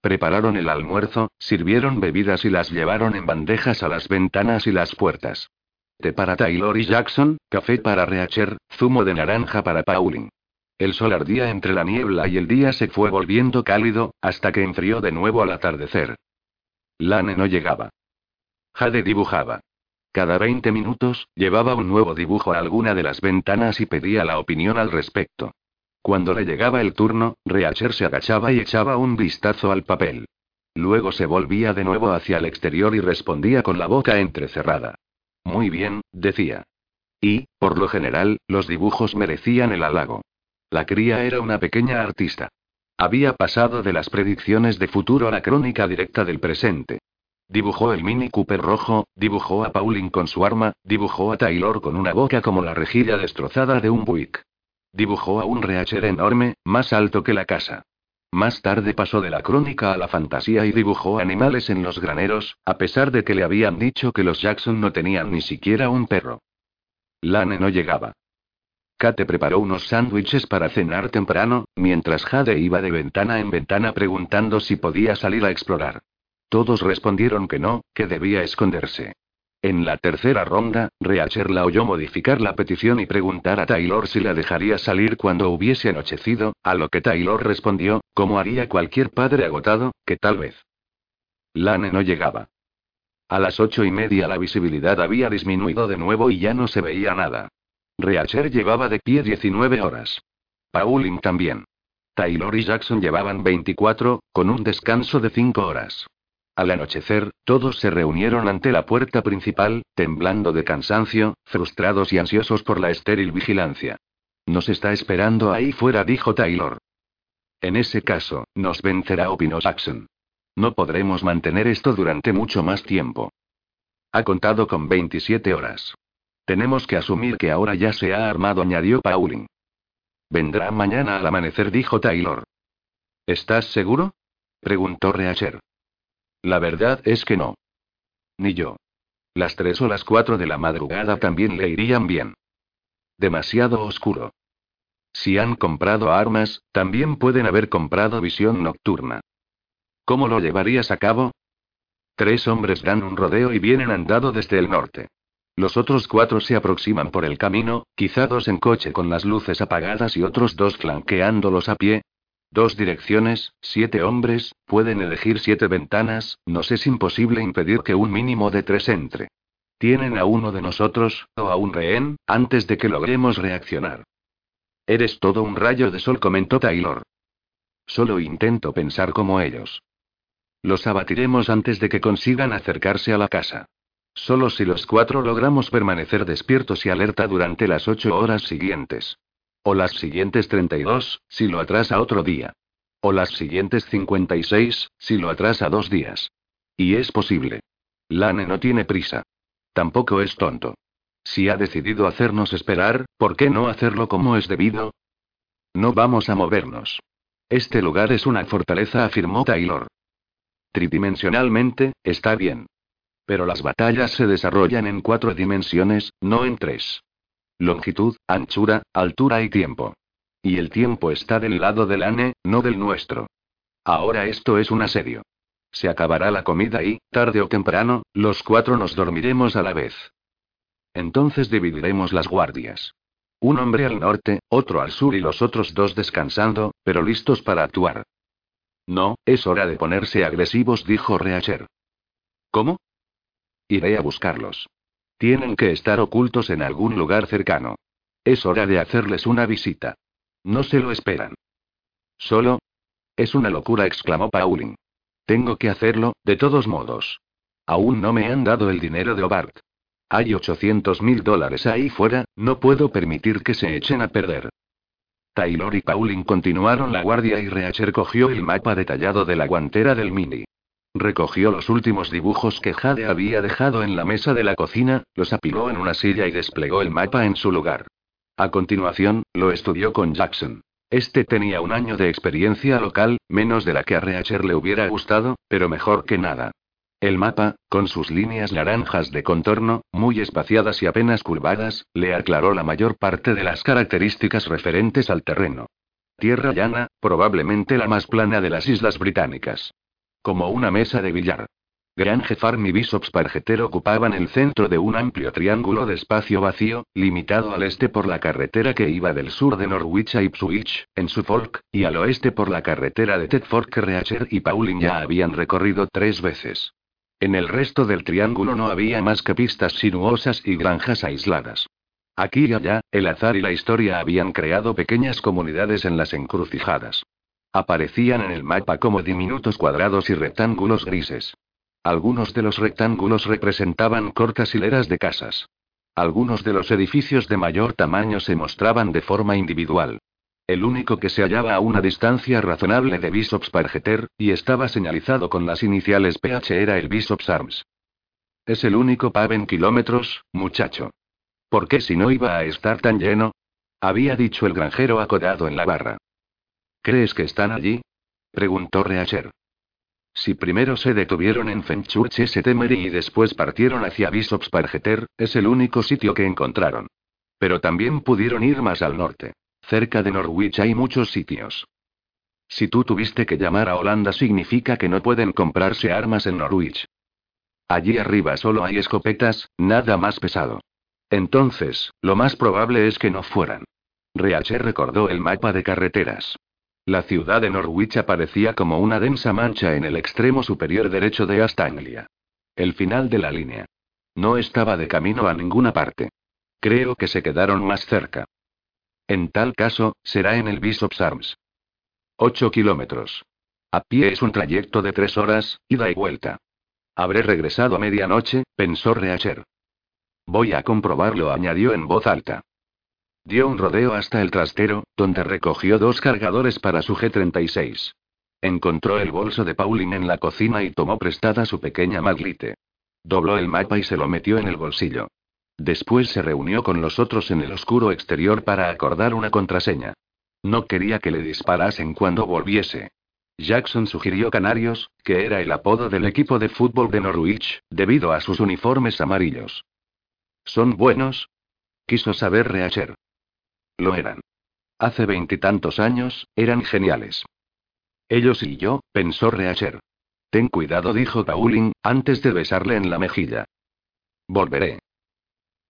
Prepararon el almuerzo, sirvieron bebidas y las llevaron en bandejas a las ventanas y las puertas para Taylor y Jackson, café para Reacher, zumo de naranja para Pauline. El sol ardía entre la niebla y el día se fue volviendo cálido, hasta que enfrió de nuevo al atardecer. Lane no llegaba. Jade dibujaba. Cada 20 minutos, llevaba un nuevo dibujo a alguna de las ventanas y pedía la opinión al respecto. Cuando le llegaba el turno, Reacher se agachaba y echaba un vistazo al papel. Luego se volvía de nuevo hacia el exterior y respondía con la boca entrecerrada. Muy bien, decía. Y, por lo general, los dibujos merecían el halago. La cría era una pequeña artista. Había pasado de las predicciones de futuro a la crónica directa del presente. Dibujó el Mini Cooper rojo, dibujó a Pauline con su arma, dibujó a Taylor con una boca como la rejilla destrozada de un Buick. Dibujó a un Reacher enorme, más alto que la casa. Más tarde pasó de la crónica a la fantasía y dibujó animales en los graneros, a pesar de que le habían dicho que los Jackson no tenían ni siquiera un perro. Lane no llegaba. Kate preparó unos sándwiches para cenar temprano, mientras Jade iba de ventana en ventana preguntando si podía salir a explorar. Todos respondieron que no, que debía esconderse. En la tercera ronda, Reacher la oyó modificar la petición y preguntar a Taylor si la dejaría salir cuando hubiese anochecido, a lo que Taylor respondió, como haría cualquier padre agotado, que tal vez. Lane no llegaba. A las ocho y media la visibilidad había disminuido de nuevo y ya no se veía nada. Reacher llevaba de pie 19 horas. Pauline también. Taylor y Jackson llevaban 24, con un descanso de 5 horas. Al anochecer, todos se reunieron ante la puerta principal, temblando de cansancio, frustrados y ansiosos por la estéril vigilancia. Nos está esperando ahí fuera, dijo Taylor. En ese caso, nos vencerá, opinó Jackson. No podremos mantener esto durante mucho más tiempo. Ha contado con 27 horas. Tenemos que asumir que ahora ya se ha armado, añadió Pauling. Vendrá mañana al amanecer, dijo Taylor. ¿Estás seguro? preguntó Reacher. La verdad es que no. Ni yo. Las tres o las cuatro de la madrugada también le irían bien. Demasiado oscuro. Si han comprado armas, también pueden haber comprado visión nocturna. ¿Cómo lo llevarías a cabo? Tres hombres dan un rodeo y vienen andado desde el norte. Los otros cuatro se aproximan por el camino, quizá dos en coche con las luces apagadas y otros dos flanqueándolos a pie, Dos direcciones, siete hombres, pueden elegir siete ventanas, nos es imposible impedir que un mínimo de tres entre. Tienen a uno de nosotros, o a un rehén, antes de que logremos reaccionar. Eres todo un rayo de sol, comentó Taylor. Solo intento pensar como ellos. Los abatiremos antes de que consigan acercarse a la casa. Solo si los cuatro logramos permanecer despiertos y alerta durante las ocho horas siguientes. O las siguientes 32, si lo atrasa otro día. O las siguientes 56, si lo atrasa dos días. Y es posible. Lane no tiene prisa. Tampoco es tonto. Si ha decidido hacernos esperar, ¿por qué no hacerlo como es debido? No vamos a movernos. Este lugar es una fortaleza, afirmó Taylor. Tridimensionalmente, está bien. Pero las batallas se desarrollan en cuatro dimensiones, no en tres. Longitud, anchura, altura y tiempo. Y el tiempo está del lado del ANE, no del nuestro. Ahora esto es un asedio. Se acabará la comida y, tarde o temprano, los cuatro nos dormiremos a la vez. Entonces dividiremos las guardias. Un hombre al norte, otro al sur y los otros dos descansando, pero listos para actuar. No, es hora de ponerse agresivos, dijo Reacher. ¿Cómo? Iré a buscarlos. Tienen que estar ocultos en algún lugar cercano. Es hora de hacerles una visita. No se lo esperan. ¿Solo? Es una locura, exclamó Pauling. Tengo que hacerlo, de todos modos. Aún no me han dado el dinero de Obart. Hay 800 mil dólares ahí fuera, no puedo permitir que se echen a perder. Taylor y Pauling continuaron la guardia y Reacher cogió el mapa detallado de la guantera del Mini. Recogió los últimos dibujos que Jade había dejado en la mesa de la cocina, los apiló en una silla y desplegó el mapa en su lugar. A continuación, lo estudió con Jackson. Este tenía un año de experiencia local, menos de la que a Reacher le hubiera gustado, pero mejor que nada. El mapa, con sus líneas naranjas de contorno, muy espaciadas y apenas curvadas, le aclaró la mayor parte de las características referentes al terreno. Tierra llana, probablemente la más plana de las islas británicas. Como una mesa de billar. Grange Farm y Bishop's Pargeter ocupaban el centro de un amplio triángulo de espacio vacío, limitado al este por la carretera que iba del sur de Norwich a Ipswich, en Suffolk, y al oeste por la carretera de Tedford que Reacher y Pauline ya habían recorrido tres veces. En el resto del triángulo no había más que pistas sinuosas y granjas aisladas. Aquí y allá, el azar y la historia habían creado pequeñas comunidades en las encrucijadas. Aparecían en el mapa como diminutos cuadrados y rectángulos grises. Algunos de los rectángulos representaban cortas hileras de casas. Algunos de los edificios de mayor tamaño se mostraban de forma individual. El único que se hallaba a una distancia razonable de Bishop's Pargeter, y estaba señalizado con las iniciales PH era el Bishop's Arms. Es el único pub en kilómetros, muchacho. ¿Por qué si no iba a estar tan lleno? Había dicho el granjero acodado en la barra. ¿Crees que están allí? preguntó Reacher. Si primero se detuvieron en Fenchurch Temery y después partieron hacia Bishop's Pargeter, es el único sitio que encontraron. Pero también pudieron ir más al norte. Cerca de Norwich hay muchos sitios. Si tú tuviste que llamar a Holanda significa que no pueden comprarse armas en Norwich. Allí arriba solo hay escopetas, nada más pesado. Entonces, lo más probable es que no fueran. Reacher recordó el mapa de carreteras. La ciudad de Norwich aparecía como una densa mancha en el extremo superior derecho de Astanglia. El final de la línea. No estaba de camino a ninguna parte. Creo que se quedaron más cerca. En tal caso, será en el Bishop's Arms. Ocho kilómetros. A pie es un trayecto de tres horas, ida y vuelta. Habré regresado a medianoche, pensó Reacher. Voy a comprobarlo, añadió en voz alta. Dio un rodeo hasta el trastero, donde recogió dos cargadores para su G-36. Encontró el bolso de Pauline en la cocina y tomó prestada su pequeña maglite. Dobló el mapa y se lo metió en el bolsillo. Después se reunió con los otros en el oscuro exterior para acordar una contraseña. No quería que le disparasen cuando volviese. Jackson sugirió Canarios, que era el apodo del equipo de fútbol de Norwich, debido a sus uniformes amarillos. ¿Son buenos? Quiso saber Reacher. Lo eran. Hace veintitantos años, eran geniales. Ellos y yo, pensó Reacher. Ten cuidado, dijo Pauline, antes de besarle en la mejilla. Volveré.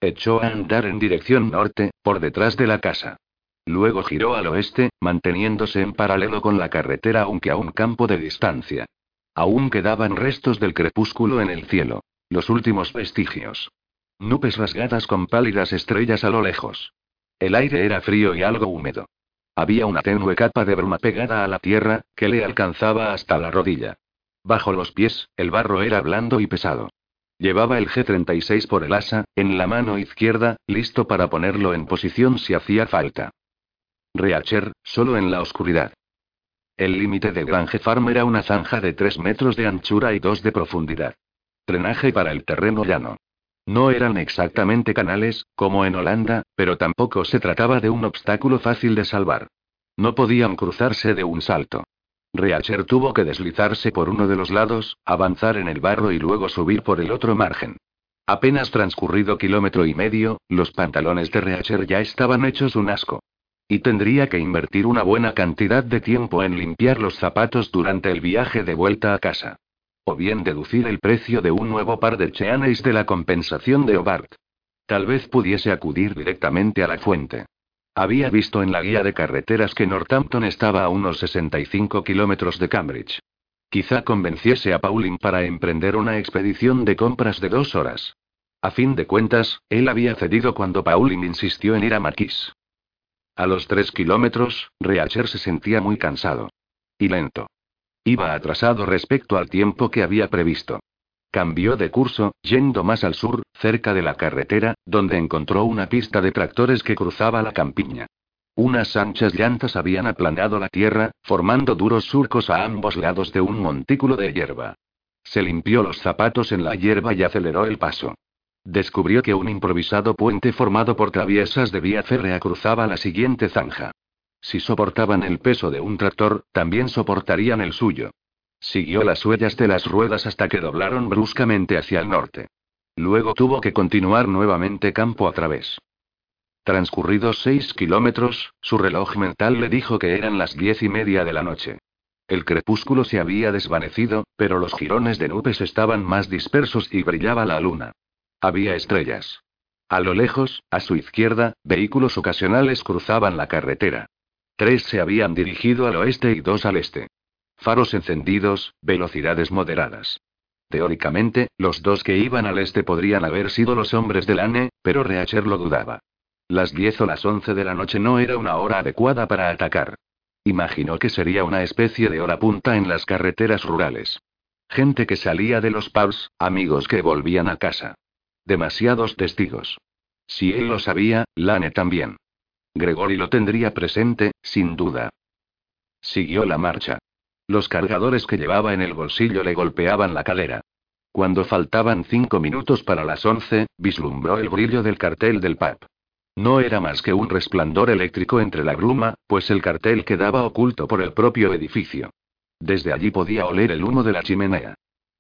Echó a andar en dirección norte, por detrás de la casa. Luego giró al oeste, manteniéndose en paralelo con la carretera aunque a un campo de distancia. Aún quedaban restos del crepúsculo en el cielo. Los últimos vestigios. Nubes rasgadas con pálidas estrellas a lo lejos. El aire era frío y algo húmedo. Había una tenue capa de bruma pegada a la tierra, que le alcanzaba hasta la rodilla. Bajo los pies, el barro era blando y pesado. Llevaba el G-36 por el asa, en la mano izquierda, listo para ponerlo en posición si hacía falta. Reacher, solo en la oscuridad. El límite de Grange Farm era una zanja de 3 metros de anchura y 2 de profundidad. Drenaje para el terreno llano. No eran exactamente canales, como en Holanda, pero tampoco se trataba de un obstáculo fácil de salvar. No podían cruzarse de un salto. Reacher tuvo que deslizarse por uno de los lados, avanzar en el barro y luego subir por el otro margen. Apenas transcurrido kilómetro y medio, los pantalones de Reacher ya estaban hechos un asco. Y tendría que invertir una buena cantidad de tiempo en limpiar los zapatos durante el viaje de vuelta a casa. O bien deducir el precio de un nuevo par de cheanes de la compensación de Hobart. Tal vez pudiese acudir directamente a la fuente. Había visto en la guía de carreteras que Northampton estaba a unos 65 kilómetros de Cambridge. Quizá convenciese a Pauline para emprender una expedición de compras de dos horas. A fin de cuentas, él había cedido cuando Pauline insistió en ir a Maquis. A los tres kilómetros, Reacher se sentía muy cansado. Y lento. Iba atrasado respecto al tiempo que había previsto. Cambió de curso, yendo más al sur, cerca de la carretera, donde encontró una pista de tractores que cruzaba la campiña. Unas anchas llantas habían aplanado la tierra, formando duros surcos a ambos lados de un montículo de hierba. Se limpió los zapatos en la hierba y aceleró el paso. Descubrió que un improvisado puente formado por traviesas de vía férrea cruzaba la siguiente zanja. Si soportaban el peso de un tractor, también soportarían el suyo. Siguió las huellas de las ruedas hasta que doblaron bruscamente hacia el norte. Luego tuvo que continuar nuevamente campo a través. Transcurridos seis kilómetros, su reloj mental le dijo que eran las diez y media de la noche. El crepúsculo se había desvanecido, pero los jirones de nubes estaban más dispersos y brillaba la luna. Había estrellas. A lo lejos, a su izquierda, vehículos ocasionales cruzaban la carretera. Tres se habían dirigido al oeste y dos al este. Faros encendidos, velocidades moderadas. Teóricamente, los dos que iban al este podrían haber sido los hombres del ANE, pero Reacher lo dudaba. Las 10 o las 11 de la noche no era una hora adecuada para atacar. Imaginó que sería una especie de hora punta en las carreteras rurales. Gente que salía de los pubs, amigos que volvían a casa. Demasiados testigos. Si él lo sabía, Lane también. Gregory lo tendría presente, sin duda. Siguió la marcha. Los cargadores que llevaba en el bolsillo le golpeaban la cadera. Cuando faltaban cinco minutos para las once, vislumbró el brillo del cartel del pub. No era más que un resplandor eléctrico entre la bruma, pues el cartel quedaba oculto por el propio edificio. Desde allí podía oler el humo de la chimenea.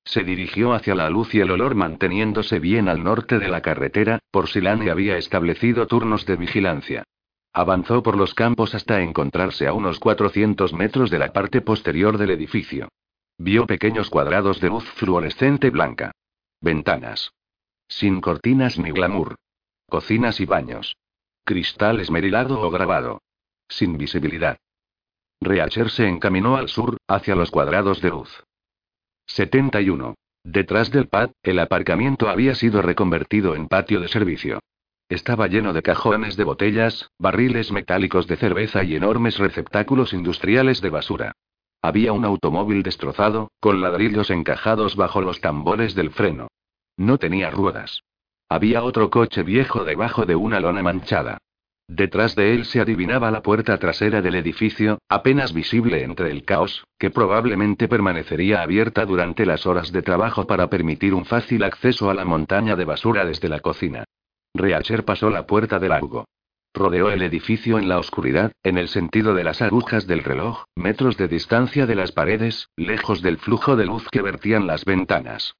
Se dirigió hacia la luz y el olor manteniéndose bien al norte de la carretera, por si Lane había establecido turnos de vigilancia. Avanzó por los campos hasta encontrarse a unos 400 metros de la parte posterior del edificio. Vio pequeños cuadrados de luz fluorescente blanca. Ventanas. Sin cortinas ni glamour. Cocinas y baños. Cristal esmerilado o grabado. Sin visibilidad. Reacher se encaminó al sur, hacia los cuadrados de luz. 71. Detrás del pad, el aparcamiento había sido reconvertido en patio de servicio. Estaba lleno de cajones de botellas, barriles metálicos de cerveza y enormes receptáculos industriales de basura. Había un automóvil destrozado, con ladrillos encajados bajo los tambores del freno. No tenía ruedas. Había otro coche viejo debajo de una lona manchada. Detrás de él se adivinaba la puerta trasera del edificio, apenas visible entre el caos, que probablemente permanecería abierta durante las horas de trabajo para permitir un fácil acceso a la montaña de basura desde la cocina. Reacher pasó la puerta del largo. Rodeó el edificio en la oscuridad, en el sentido de las agujas del reloj, metros de distancia de las paredes, lejos del flujo de luz que vertían las ventanas.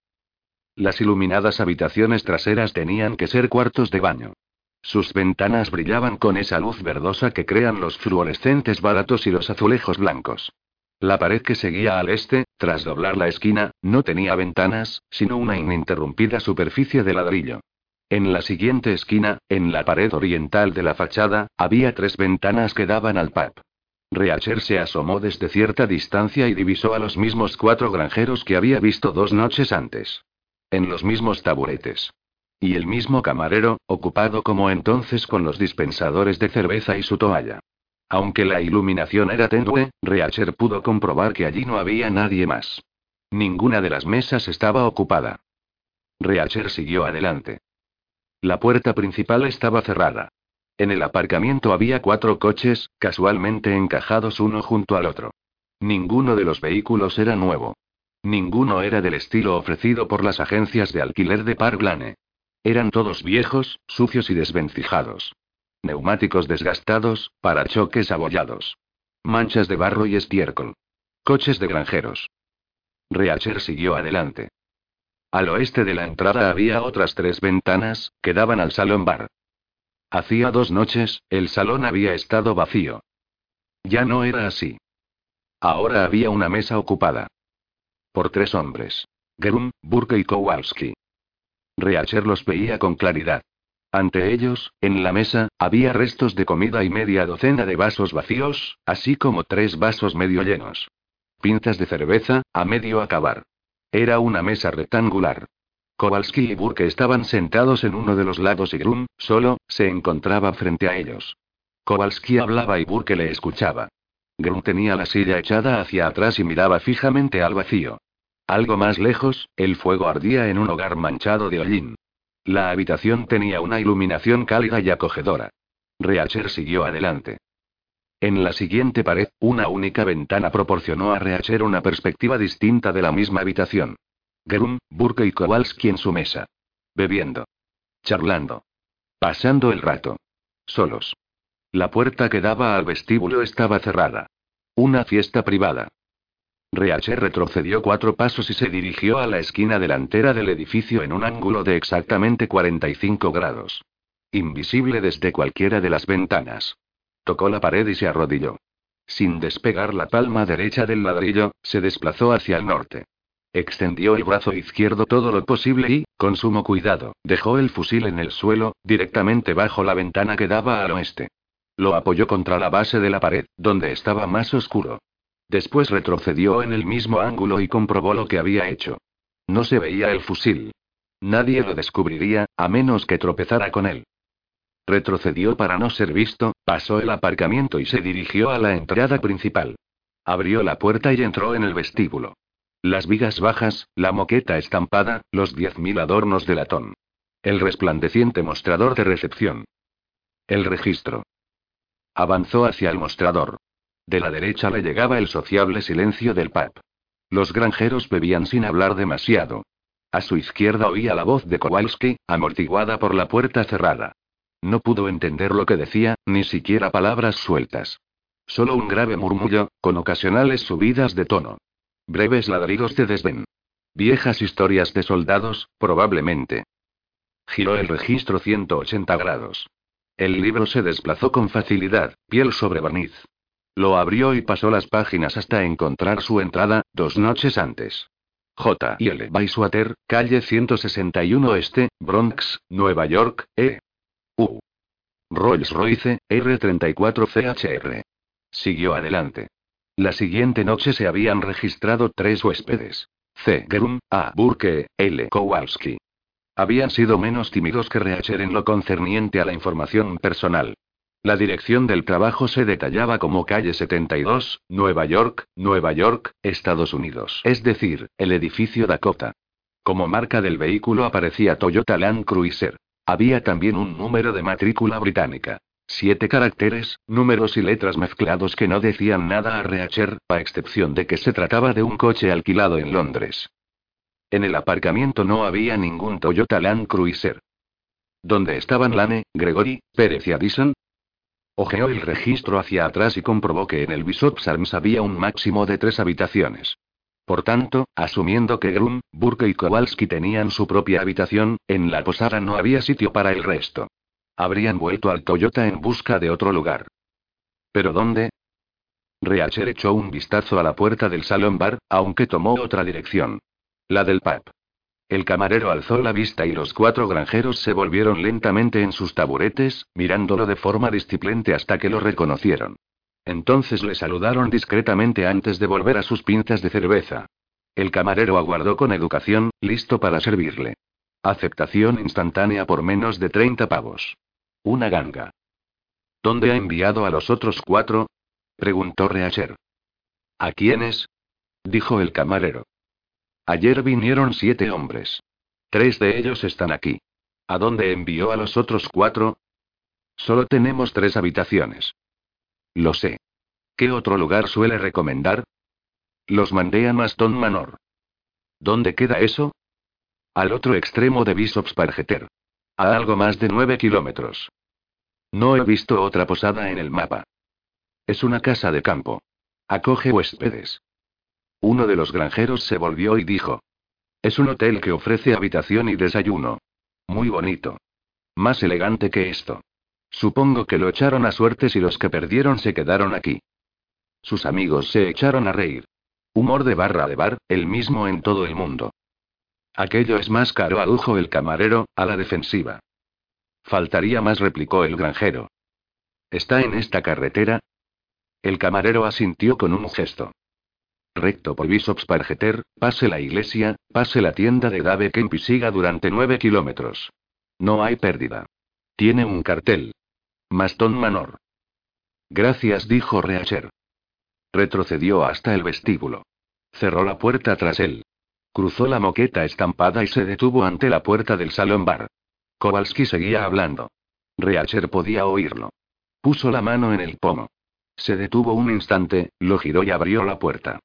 Las iluminadas habitaciones traseras tenían que ser cuartos de baño. Sus ventanas brillaban con esa luz verdosa que crean los fluorescentes baratos y los azulejos blancos. La pared que seguía al este, tras doblar la esquina, no tenía ventanas, sino una ininterrumpida superficie de ladrillo. En la siguiente esquina, en la pared oriental de la fachada, había tres ventanas que daban al pub. Reacher se asomó desde cierta distancia y divisó a los mismos cuatro granjeros que había visto dos noches antes. En los mismos taburetes. Y el mismo camarero, ocupado como entonces con los dispensadores de cerveza y su toalla. Aunque la iluminación era tenue, Reacher pudo comprobar que allí no había nadie más. Ninguna de las mesas estaba ocupada. Reacher siguió adelante. La puerta principal estaba cerrada. En el aparcamiento había cuatro coches, casualmente encajados uno junto al otro. Ninguno de los vehículos era nuevo. Ninguno era del estilo ofrecido por las agencias de alquiler de Park Lane. Eran todos viejos, sucios y desvencijados. Neumáticos desgastados, parachoques abollados. Manchas de barro y estiércol. Coches de granjeros. Reacher siguió adelante. Al oeste de la entrada había otras tres ventanas, que daban al salón bar. Hacía dos noches, el salón había estado vacío. Ya no era así. Ahora había una mesa ocupada por tres hombres. Grum, Burke y Kowalski. Reacher los veía con claridad. Ante ellos, en la mesa, había restos de comida y media docena de vasos vacíos, así como tres vasos medio llenos. Pinzas de cerveza, a medio acabar. Era una mesa rectangular. Kowalski y Burke estaban sentados en uno de los lados y Grum, solo, se encontraba frente a ellos. Kowalski hablaba y Burke le escuchaba. Grum tenía la silla echada hacia atrás y miraba fijamente al vacío. Algo más lejos, el fuego ardía en un hogar manchado de hollín. La habitación tenía una iluminación cálida y acogedora. Reacher siguió adelante. En la siguiente pared, una única ventana proporcionó a Reacher una perspectiva distinta de la misma habitación. Grum, Burke y Kowalski en su mesa. Bebiendo. Charlando. Pasando el rato. Solos. La puerta que daba al vestíbulo estaba cerrada. Una fiesta privada. Reacher retrocedió cuatro pasos y se dirigió a la esquina delantera del edificio en un ángulo de exactamente 45 grados. Invisible desde cualquiera de las ventanas. Tocó la pared y se arrodilló. Sin despegar la palma derecha del ladrillo, se desplazó hacia el norte. Extendió el brazo izquierdo todo lo posible y, con sumo cuidado, dejó el fusil en el suelo, directamente bajo la ventana que daba al oeste. Lo apoyó contra la base de la pared, donde estaba más oscuro. Después retrocedió en el mismo ángulo y comprobó lo que había hecho. No se veía el fusil. Nadie lo descubriría, a menos que tropezara con él. Retrocedió para no ser visto, pasó el aparcamiento y se dirigió a la entrada principal. Abrió la puerta y entró en el vestíbulo. Las vigas bajas, la moqueta estampada, los diez mil adornos de latón. El resplandeciente mostrador de recepción. El registro. Avanzó hacia el mostrador. De la derecha le llegaba el sociable silencio del pub. Los granjeros bebían sin hablar demasiado. A su izquierda oía la voz de Kowalski, amortiguada por la puerta cerrada. No pudo entender lo que decía, ni siquiera palabras sueltas. Solo un grave murmullo, con ocasionales subidas de tono. Breves ladridos de desdén. Viejas historias de soldados, probablemente. Giró el registro 180 grados. El libro se desplazó con facilidad, piel sobre barniz. Lo abrió y pasó las páginas hasta encontrar su entrada, dos noches antes. J. y L. Bayswater, calle 161 Este, Bronx, Nueva York, E. U. Rolls Royce, R34 CHR. Siguió adelante. La siguiente noche se habían registrado tres huéspedes. C. Grum, A. Burke, L. Kowalski. Habían sido menos tímidos que Reacher en lo concerniente a la información personal. La dirección del trabajo se detallaba como calle 72, Nueva York, Nueva York, Estados Unidos. Es decir, el edificio Dakota. Como marca del vehículo aparecía Toyota Land Cruiser. Había también un número de matrícula británica. Siete caracteres, números y letras mezclados que no decían nada a Reacher, a excepción de que se trataba de un coche alquilado en Londres. En el aparcamiento no había ningún Toyota Land Cruiser. ¿Dónde estaban Lane, Gregory, Pérez y Addison? Ojeó el registro hacia atrás y comprobó que en el Bishop's Arms había un máximo de tres habitaciones. Por tanto, asumiendo que Grum, Burke y Kowalski tenían su propia habitación, en la posada no había sitio para el resto. Habrían vuelto al Toyota en busca de otro lugar. ¿Pero dónde? Reacher echó un vistazo a la puerta del salón bar, aunque tomó otra dirección. La del pub. El camarero alzó la vista y los cuatro granjeros se volvieron lentamente en sus taburetes, mirándolo de forma disciplente hasta que lo reconocieron. Entonces le saludaron discretamente antes de volver a sus pintas de cerveza. El camarero aguardó con educación, listo para servirle. Aceptación instantánea por menos de 30 pavos. Una ganga. ¿Dónde ha enviado a los otros cuatro? preguntó Reacher. ¿A quiénes? dijo el camarero. Ayer vinieron siete hombres. Tres de ellos están aquí. ¿A dónde envió a los otros cuatro? Solo tenemos tres habitaciones. Lo sé. ¿Qué otro lugar suele recomendar? Los mandé a Maston Manor. ¿Dónde queda eso? Al otro extremo de Bishop's Pargeter. A algo más de nueve kilómetros. No he visto otra posada en el mapa. Es una casa de campo. Acoge huéspedes. Uno de los granjeros se volvió y dijo. Es un hotel que ofrece habitación y desayuno. Muy bonito. Más elegante que esto. Supongo que lo echaron a suertes y los que perdieron se quedaron aquí. Sus amigos se echaron a reír. Humor de barra de bar, el mismo en todo el mundo. Aquello es más caro, adujo el camarero, a la defensiva. Faltaría más, replicó el granjero. ¿Está en esta carretera? El camarero asintió con un gesto. Recto por Bishop's Pargeter, pase la iglesia, pase la tienda de Dave Kemp y siga durante nueve kilómetros. No hay pérdida. Tiene un cartel. Maston Manor. Gracias, dijo Reacher. Retrocedió hasta el vestíbulo. Cerró la puerta tras él. Cruzó la moqueta estampada y se detuvo ante la puerta del salón bar. Kowalski seguía hablando. Reacher podía oírlo. Puso la mano en el pomo. Se detuvo un instante, lo giró y abrió la puerta.